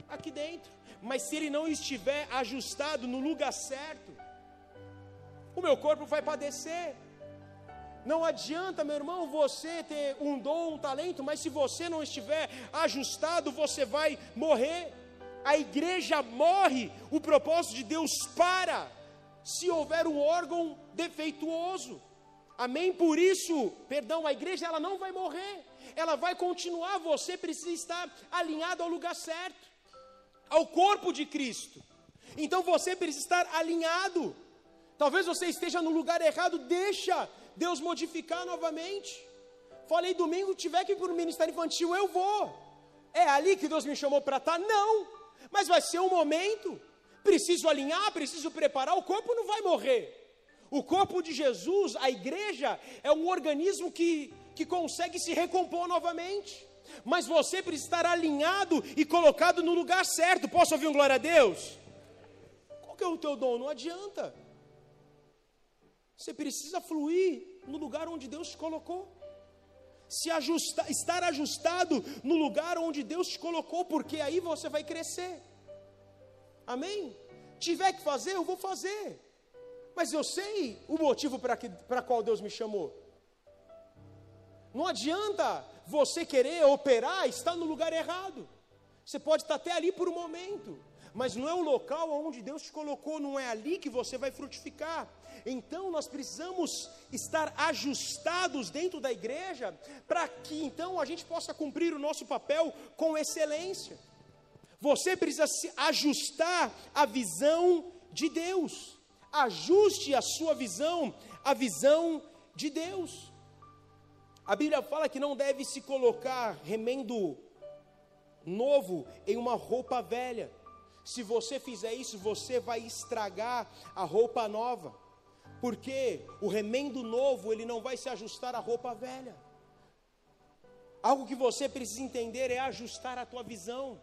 [SPEAKER 1] aqui dentro, mas se ele não estiver ajustado no lugar certo, o meu corpo vai padecer. Não adianta, meu irmão, você ter um dom, um talento, mas se você não estiver ajustado, você vai morrer. A igreja morre, o propósito de Deus para, se houver um órgão defeituoso. Amém? Por isso, perdão, a igreja ela não vai morrer, ela vai continuar. Você precisa estar alinhado ao lugar certo, ao corpo de Cristo. Então você precisa estar alinhado. Talvez você esteja no lugar errado, deixa Deus modificar novamente. Falei domingo, tiver que ir para o ministério infantil, eu vou. É ali que Deus me chamou para estar? Tá? Não. Mas vai ser um momento. Preciso alinhar, preciso preparar. O corpo não vai morrer. O corpo de Jesus, a igreja, é um organismo que, que consegue se recompor novamente. Mas você precisa estar alinhado e colocado no lugar certo. Posso ouvir um glória a Deus? Qual que é o teu dom? Não adianta. Você precisa fluir no lugar onde Deus te colocou. Se ajustar, estar ajustado no lugar onde Deus te colocou, porque aí você vai crescer. Amém? Tiver que fazer, eu vou fazer. Mas eu sei o motivo para qual Deus me chamou. Não adianta você querer operar, estar no lugar errado. Você pode estar até ali por um momento, mas não é o local onde Deus te colocou, não é ali que você vai frutificar. Então nós precisamos estar ajustados dentro da igreja para que então a gente possa cumprir o nosso papel com excelência. Você precisa se ajustar à visão de Deus. Ajuste a sua visão à visão de Deus. A Bíblia fala que não deve se colocar remendo novo em uma roupa velha. Se você fizer isso, você vai estragar a roupa nova. Porque o remendo novo, ele não vai se ajustar à roupa velha. Algo que você precisa entender é ajustar a tua visão.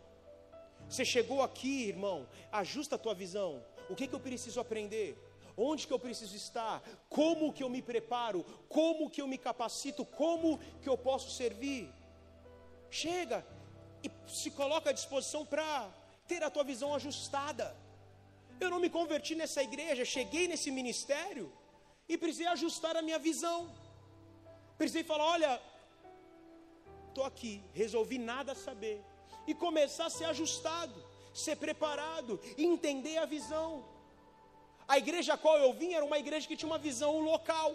[SPEAKER 1] Você chegou aqui, irmão, ajusta a tua visão. O que, que eu preciso aprender? Onde que eu preciso estar? Como que eu me preparo? Como que eu me capacito? Como que eu posso servir? Chega e se coloca à disposição para ter a tua visão ajustada. Eu não me converti nessa igreja, cheguei nesse ministério e precisei ajustar a minha visão. Precisei falar, olha, estou aqui, resolvi nada saber. E começar a ser ajustado, ser preparado, entender a visão. A igreja a qual eu vim era uma igreja que tinha uma visão local.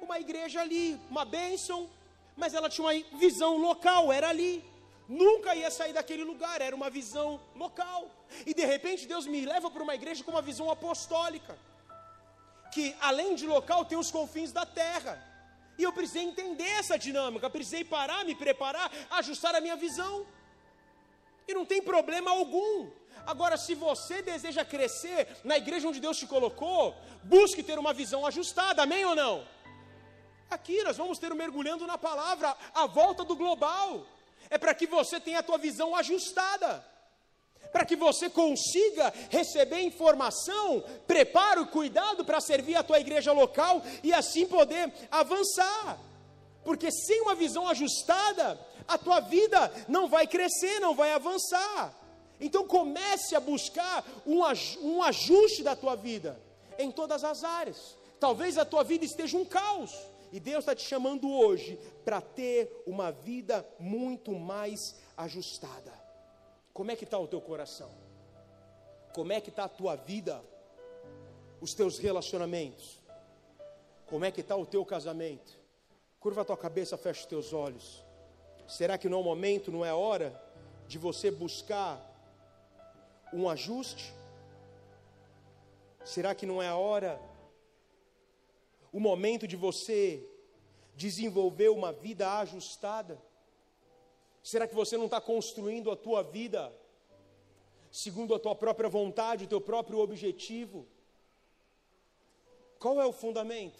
[SPEAKER 1] Uma igreja ali, uma bênção, mas ela tinha uma visão local, era ali. Nunca ia sair daquele lugar, era uma visão local. E de repente Deus me leva para uma igreja com uma visão apostólica. Que além de local tem os confins da terra. E eu precisei entender essa dinâmica, precisei parar, me preparar, ajustar a minha visão. E não tem problema algum. Agora, se você deseja crescer na igreja onde Deus te colocou, busque ter uma visão ajustada, amém ou não? Aqui nós vamos ter um mergulhando na palavra, a volta do global. É para que você tenha a tua visão ajustada para que você consiga receber informação, preparo cuidado para servir a tua igreja local e assim poder avançar. Porque sem uma visão ajustada, a tua vida não vai crescer, não vai avançar. Então comece a buscar um, um ajuste da tua vida em todas as áreas. Talvez a tua vida esteja um caos. E Deus está te chamando hoje para ter uma vida muito mais ajustada. Como é que está o teu coração? Como é que está a tua vida? Os teus relacionamentos? Como é que está o teu casamento? Curva a tua cabeça, fecha os teus olhos. Será que não é o momento, não é hora de você buscar um ajuste? Será que não é a hora, o momento de você desenvolver uma vida ajustada? Será que você não está construindo a tua vida segundo a tua própria vontade, o teu próprio objetivo? Qual é o fundamento?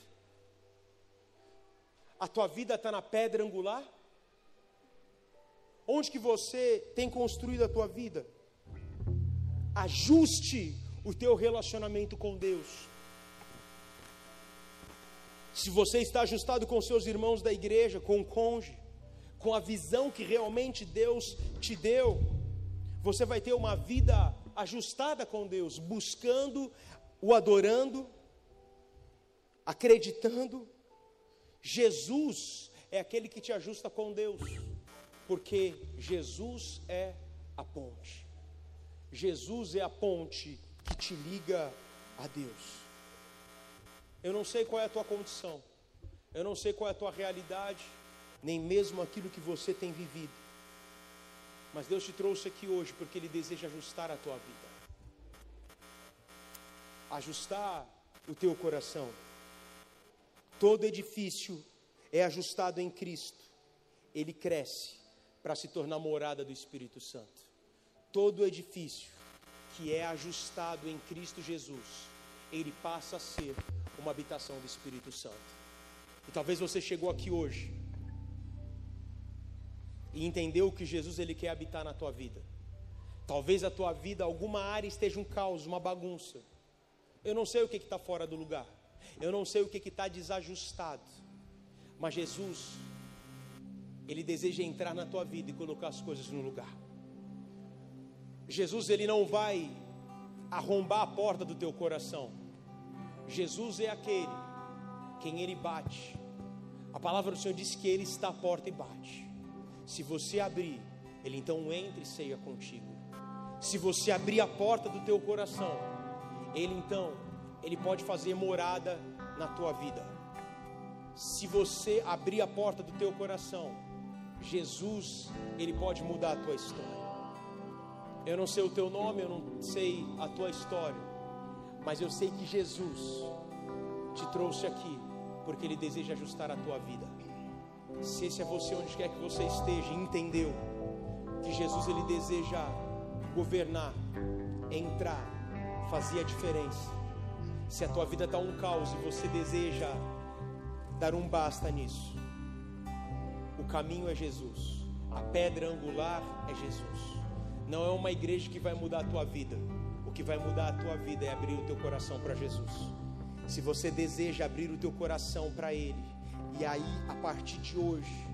[SPEAKER 1] A tua vida está na pedra angular? Onde que você tem construído a tua vida? Ajuste o teu relacionamento com Deus. Se você está ajustado com seus irmãos da igreja, com o cônjuge, com a visão que realmente Deus te deu, você vai ter uma vida ajustada com Deus, buscando, o adorando, acreditando. Jesus é aquele que te ajusta com Deus, porque Jesus é a ponte. Jesus é a ponte que te liga a Deus. Eu não sei qual é a tua condição, eu não sei qual é a tua realidade nem mesmo aquilo que você tem vivido. Mas Deus te trouxe aqui hoje porque Ele deseja ajustar a tua vida, ajustar o teu coração. Todo edifício é ajustado em Cristo, ele cresce para se tornar morada do Espírito Santo. Todo edifício que é ajustado em Cristo Jesus, ele passa a ser uma habitação do Espírito Santo. E talvez você chegou aqui hoje e entendeu que Jesus ele quer habitar na tua vida. Talvez a tua vida, alguma área esteja um caos, uma bagunça. Eu não sei o que está fora do lugar. Eu não sei o que está desajustado. Mas Jesus, Ele deseja entrar na tua vida e colocar as coisas no lugar. Jesus, Ele não vai arrombar a porta do teu coração. Jesus é aquele quem Ele bate. A palavra do Senhor diz que Ele está à porta e bate. Se você abrir, Ele então entra e ceia contigo. Se você abrir a porta do teu coração, Ele então, Ele pode fazer morada na tua vida. Se você abrir a porta do teu coração, Jesus, Ele pode mudar a tua história. Eu não sei o teu nome, eu não sei a tua história, mas eu sei que Jesus te trouxe aqui porque Ele deseja ajustar a tua vida. Se esse é você onde quer que você esteja, entendeu que Jesus ele deseja governar, entrar, fazer a diferença. Se a tua vida está um caos e você deseja dar um basta nisso, o caminho é Jesus, a pedra angular é Jesus. Não é uma igreja que vai mudar a tua vida. O que vai mudar a tua vida é abrir o teu coração para Jesus. Se você deseja abrir o teu coração para Ele, e aí a partir de hoje,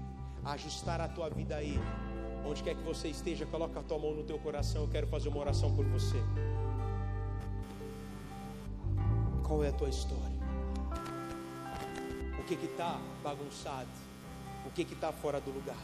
[SPEAKER 1] ajustar a tua vida a Ele, onde quer que você esteja, coloca a tua mão no teu coração. Eu quero fazer uma oração por você. Qual é a tua história? O que está bagunçado? O que está fora do lugar?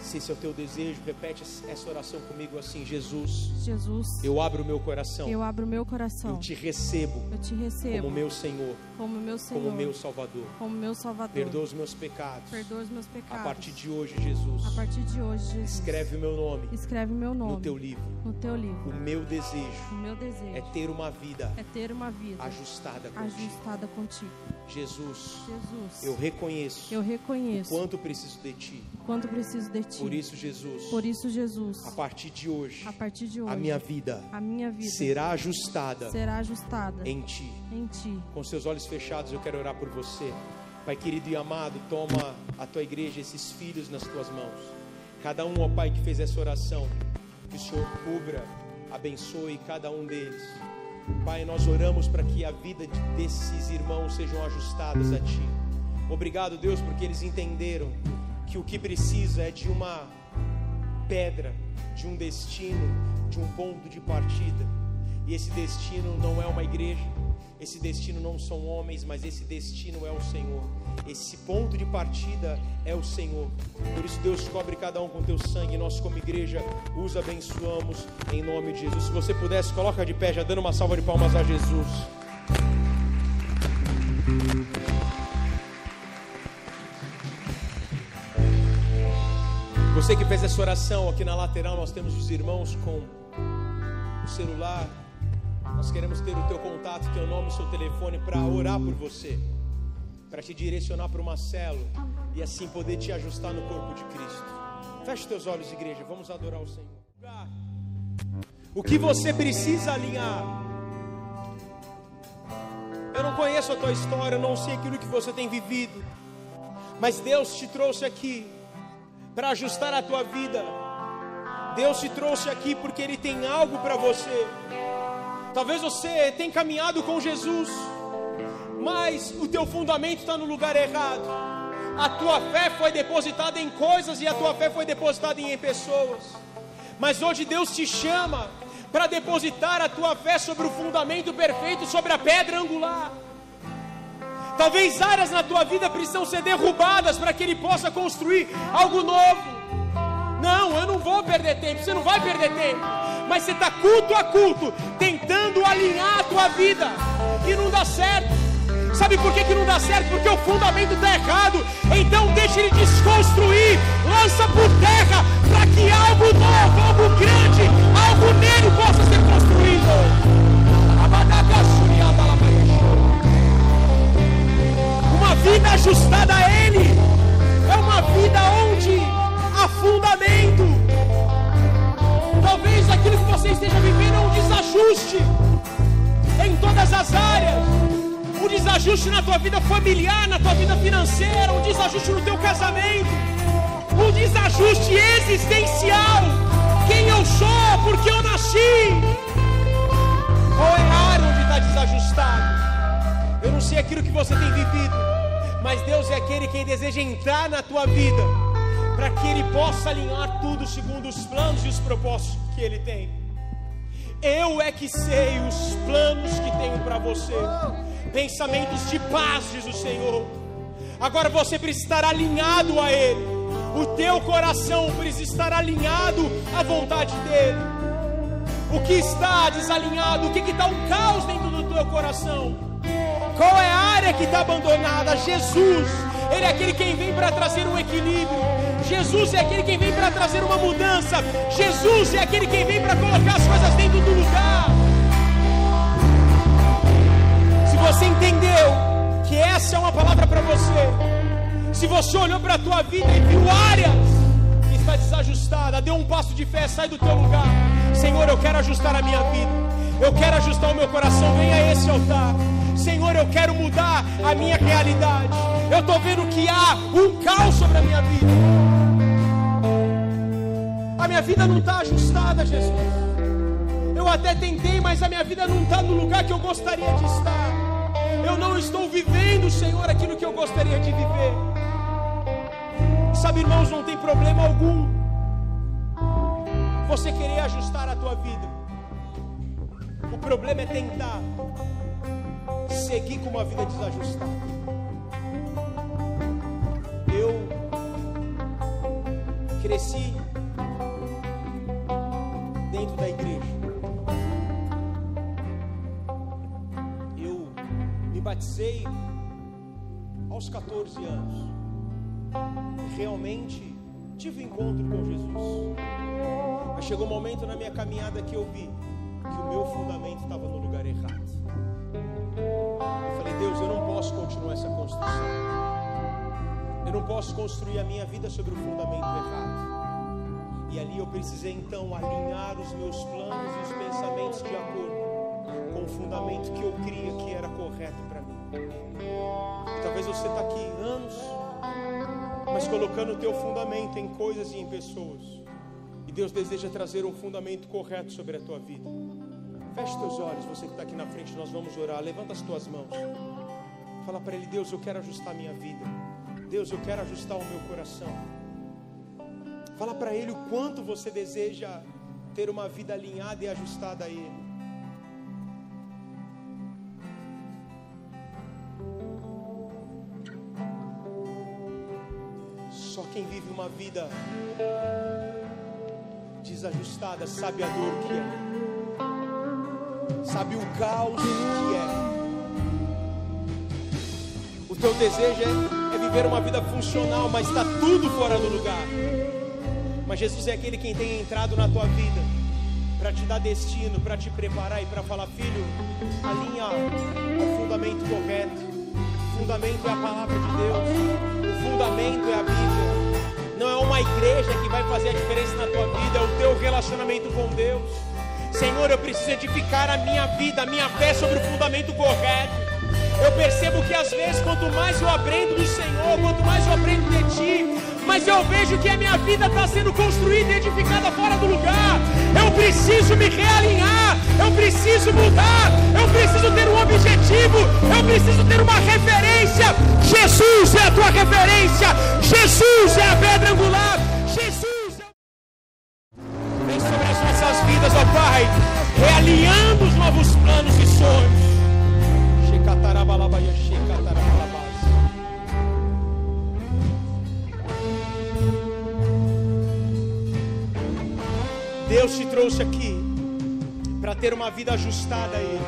[SPEAKER 1] Se esse é o teu desejo, repete essa oração comigo assim: Jesus,
[SPEAKER 2] Jesus,
[SPEAKER 1] eu abro o meu coração,
[SPEAKER 2] eu abro meu coração,
[SPEAKER 1] eu te recebo,
[SPEAKER 2] eu te recebo
[SPEAKER 1] como meu Senhor,
[SPEAKER 2] como meu Senhor,
[SPEAKER 1] como meu Salvador,
[SPEAKER 2] como meu Salvador.
[SPEAKER 1] Perdoa os meus pecados,
[SPEAKER 2] perdoa os meus pecados.
[SPEAKER 1] A partir de hoje, Jesus,
[SPEAKER 2] a partir de hoje, Jesus,
[SPEAKER 1] escreve o meu nome,
[SPEAKER 2] escreve meu nome
[SPEAKER 1] no teu livro,
[SPEAKER 2] no teu livro.
[SPEAKER 1] O meu desejo,
[SPEAKER 2] o meu desejo
[SPEAKER 1] é ter uma vida,
[SPEAKER 2] é ter uma vida
[SPEAKER 1] ajustada contigo.
[SPEAKER 2] Ajustada contigo.
[SPEAKER 1] Jesus,
[SPEAKER 2] Jesus,
[SPEAKER 1] eu reconheço,
[SPEAKER 2] eu reconheço
[SPEAKER 1] o quanto preciso de ti,
[SPEAKER 2] quanto preciso de ti.
[SPEAKER 1] Por isso, Jesus,
[SPEAKER 2] por isso, Jesus,
[SPEAKER 1] a partir de hoje,
[SPEAKER 2] a partir de hoje,
[SPEAKER 1] a minha vida,
[SPEAKER 2] a minha vida
[SPEAKER 1] será ajustada,
[SPEAKER 2] será ajustada
[SPEAKER 1] em ti,
[SPEAKER 2] em ti.
[SPEAKER 1] Com seus olhos fechados, eu quero orar por você, Pai querido e amado. Toma a tua igreja, esses filhos nas tuas mãos. Cada um, ó Pai, que fez essa oração, que o Senhor cubra, abençoe cada um deles. Pai, nós oramos para que a vida desses irmãos sejam ajustadas a Ti. Obrigado, Deus, porque eles entenderam que o que precisa é de uma pedra, de um destino, de um ponto de partida. E esse destino não é uma igreja, esse destino não são homens, mas esse destino é o Senhor. Esse ponto de partida é o Senhor. Por isso, Deus cobre cada um com teu sangue. Nós, como igreja, os abençoamos em nome de Jesus. Se você pudesse, coloca de pé, já dando uma salva de palmas a Jesus. Você que fez essa oração aqui na lateral, nós temos os irmãos com o celular. Nós queremos ter o teu contato, teu nome, seu telefone para orar por você para te direcionar para uma célula e assim poder te ajustar no corpo de Cristo. Feche teus olhos, igreja, vamos adorar o Senhor. O que você precisa alinhar? Eu não conheço a tua história, eu não sei aquilo que você tem vivido, mas Deus te trouxe aqui para ajustar a tua vida. Deus te trouxe aqui porque Ele tem algo para você. Talvez você tenha caminhado com Jesus mas o teu fundamento está no lugar errado. A tua fé foi depositada em coisas e a tua fé foi depositada em pessoas. Mas hoje Deus te chama para depositar a tua fé sobre o fundamento perfeito, sobre a pedra angular. Talvez áreas na tua vida precisam ser derrubadas para que Ele possa construir algo novo. Não, eu não vou perder tempo, você não vai perder tempo. Mas você está culto a culto, tentando alinhar a tua vida, e não dá certo. Sabe por que, que não dá certo? Porque o fundamento está errado. Então deixe ele desconstruir, lança por terra, para que algo novo, algo grande, algo nele possa ser construído. Uma vida ajustada a Ele é uma vida onde há fundamento. Talvez aquilo que você esteja vivendo é um desajuste em todas as áreas um desajuste na tua vida familiar, na tua vida financeira, um desajuste no teu casamento, um desajuste existencial. Quem eu sou, porque eu nasci. Qual é a área onde está desajustado? Eu não sei aquilo que você tem vivido, mas Deus é aquele quem deseja entrar na tua vida, para que Ele possa alinhar tudo segundo os planos e os propósitos que Ele tem. Eu é que sei os planos que tenho para você pensamentos de paz, diz o Senhor. Agora você precisa estar alinhado a Ele. O teu coração precisa estar alinhado à vontade dEle. O que está desalinhado? O que está um caos dentro do teu coração? Qual é a área que está abandonada? Jesus, Ele é aquele quem vem para trazer um equilíbrio. Jesus é aquele quem vem para trazer uma mudança. Jesus é aquele quem vem para colocar as coisas dentro do lugar você entendeu que essa é uma palavra para você, Se você olhou para a tua vida e viu áreas que está desajustada, dê um passo de fé, sai do teu lugar. Senhor, eu quero ajustar a minha vida. Eu quero ajustar o meu coração. Venha a esse altar. Senhor, eu quero mudar a minha realidade. Eu estou vendo que há um caos sobre a minha vida. A minha vida não está ajustada, Jesus. Eu até tentei, mas a minha vida não está no lugar que eu gostaria de estar. Eu não estou vivendo, Senhor, aquilo que eu gostaria de viver. Sabe, irmãos, não tem problema algum você querer ajustar a tua vida. O problema é tentar seguir com uma vida desajustada. Eu cresci dentro da igreja. Eu me batizei aos 14 anos. E realmente tive um encontro com Jesus. Mas chegou um momento na minha caminhada que eu vi que o meu fundamento estava no lugar errado. Eu falei, Deus, eu não posso continuar essa construção. Eu não posso construir a minha vida sobre o fundamento errado. E ali eu precisei então alinhar os meus planos e os pensamentos de acordo com o fundamento que eu cria que era correto para mim. Talvez você está aqui anos, mas colocando o teu fundamento em coisas e em pessoas. Deus deseja trazer um fundamento correto sobre a tua vida. Feche teus olhos, você que está aqui na frente, nós vamos orar. Levanta as tuas mãos. Fala para Ele, Deus, eu quero ajustar minha vida. Deus, eu quero ajustar o meu coração. Fala para Ele o quanto você deseja ter uma vida alinhada e ajustada a Ele. Só quem vive uma vida desajustada sabe a dor que é sabe o caos que é. O teu desejo é, é viver uma vida funcional, mas está tudo fora do lugar. Mas Jesus é aquele quem tem entrado na tua vida para te dar destino, para te preparar e para falar, filho, alinha o fundamento correto. O fundamento é a palavra de Deus. O fundamento é a Bíblia. Não é uma igreja que vai fazer a diferença na tua vida, é o teu relacionamento com Deus. Senhor, eu preciso edificar a minha vida, a minha fé sobre o fundamento correto. Eu percebo que às vezes, quanto mais eu aprendo do Senhor, quanto mais eu aprendo de Ti, mas eu vejo que a minha vida está sendo construída e edificada fora do lugar. Eu preciso me realinhar, eu preciso mudar, eu preciso ter um objetivo, eu preciso ter uma referência. Jesus é a tua referência, Jesus é a pedra angular. Uma vida ajustada a Ele.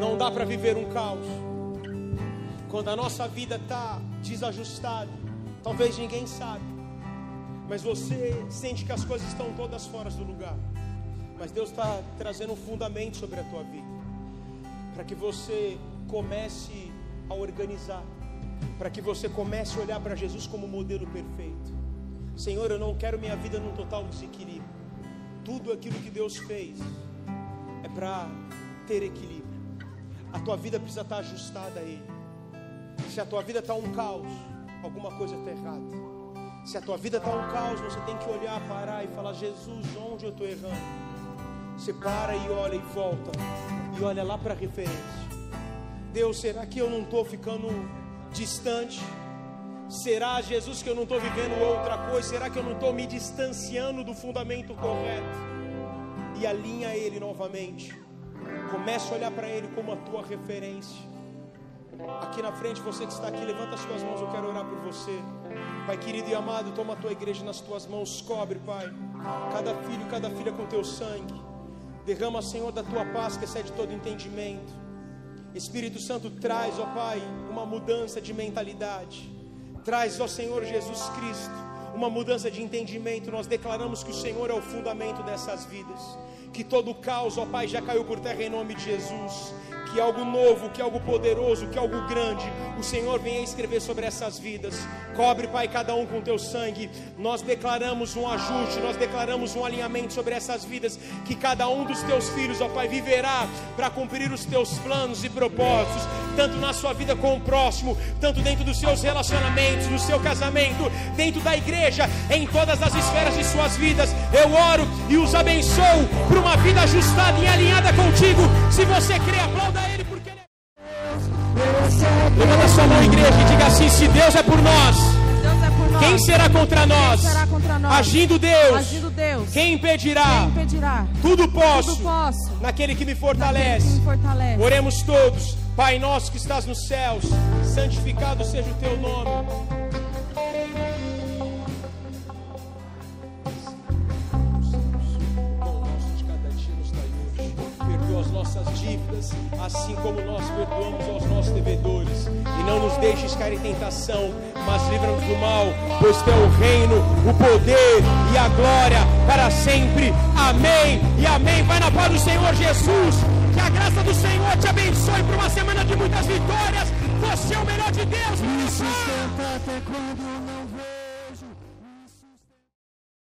[SPEAKER 1] Não dá para viver um caos. Quando a nossa vida está desajustada, talvez ninguém sabe mas você sente que as coisas estão todas fora do lugar. Mas Deus está trazendo um fundamento sobre a tua vida, para que você comece a organizar, para que você comece a olhar para Jesus como modelo perfeito. Senhor, eu não quero minha vida num total desequilíbrio. Tudo aquilo que Deus fez é para ter equilíbrio. A tua vida precisa estar ajustada a Ele. Se a tua vida está um caos, alguma coisa está errada. Se a tua vida está um caos, você tem que olhar, parar e falar: Jesus, onde eu estou errando? Você para e olha e volta, e olha lá para a referência. Deus, será que eu não estou ficando distante? Será, Jesus, que eu não estou vivendo outra coisa? Será que eu não estou me distanciando do fundamento correto? E alinha Ele novamente. Comece a olhar para Ele como a tua referência. Aqui na frente, você que está aqui, levanta as suas mãos, eu quero orar por você. Pai querido e amado, toma a tua igreja nas tuas mãos, cobre, Pai, cada filho, cada filha com teu sangue. Derrama, Senhor, da tua paz que excede todo entendimento. Espírito Santo, traz, ó Pai, uma mudança de mentalidade. Traz, ó Senhor Jesus Cristo, uma mudança de entendimento. Nós declaramos que o Senhor é o fundamento dessas vidas, que todo caos, ó Pai, já caiu por terra em nome de Jesus que algo novo, que algo poderoso, que algo grande, o Senhor venha escrever sobre essas vidas. Cobre, Pai, cada um com teu sangue. Nós declaramos um ajuste, nós declaramos um alinhamento sobre essas vidas, que cada um dos teus filhos, ó Pai, viverá para cumprir os teus planos e propósitos, tanto na sua vida com o próximo, tanto dentro dos seus relacionamentos, no seu casamento, dentro da igreja, em todas as esferas de suas vidas. Eu oro e os abençoo por uma vida ajustada e alinhada contigo. Se você crê, aplauda Ele porque Ele é. Levanta sua mão, igreja, e diga assim: se Deus é por nós.
[SPEAKER 2] Deus é por nós.
[SPEAKER 1] Quem será contra nós?
[SPEAKER 2] Será contra nós?
[SPEAKER 1] Agindo Deus.
[SPEAKER 2] Agindo Deus.
[SPEAKER 1] Quem impedirá?
[SPEAKER 2] Quem impedirá?
[SPEAKER 1] Tudo posso.
[SPEAKER 2] Tudo posso.
[SPEAKER 1] Naquele que me fortalece.
[SPEAKER 2] que me fortalece.
[SPEAKER 1] Oremos todos. Pai nosso que estás nos céus, santificado seja o teu nome. Perdoa as nossas dívidas, assim como nós perdoamos aos nossos devedores. E não nos deixes cair em tentação, mas livra-nos do mal, pois teu é o reino, o poder e a glória para sempre. Amém e amém. Vai na paz do Senhor Jesus. Que a graça do Senhor te abençoe por uma semana de muitas vitórias. Você é o melhor de Deus.
[SPEAKER 3] Me sustenta até quando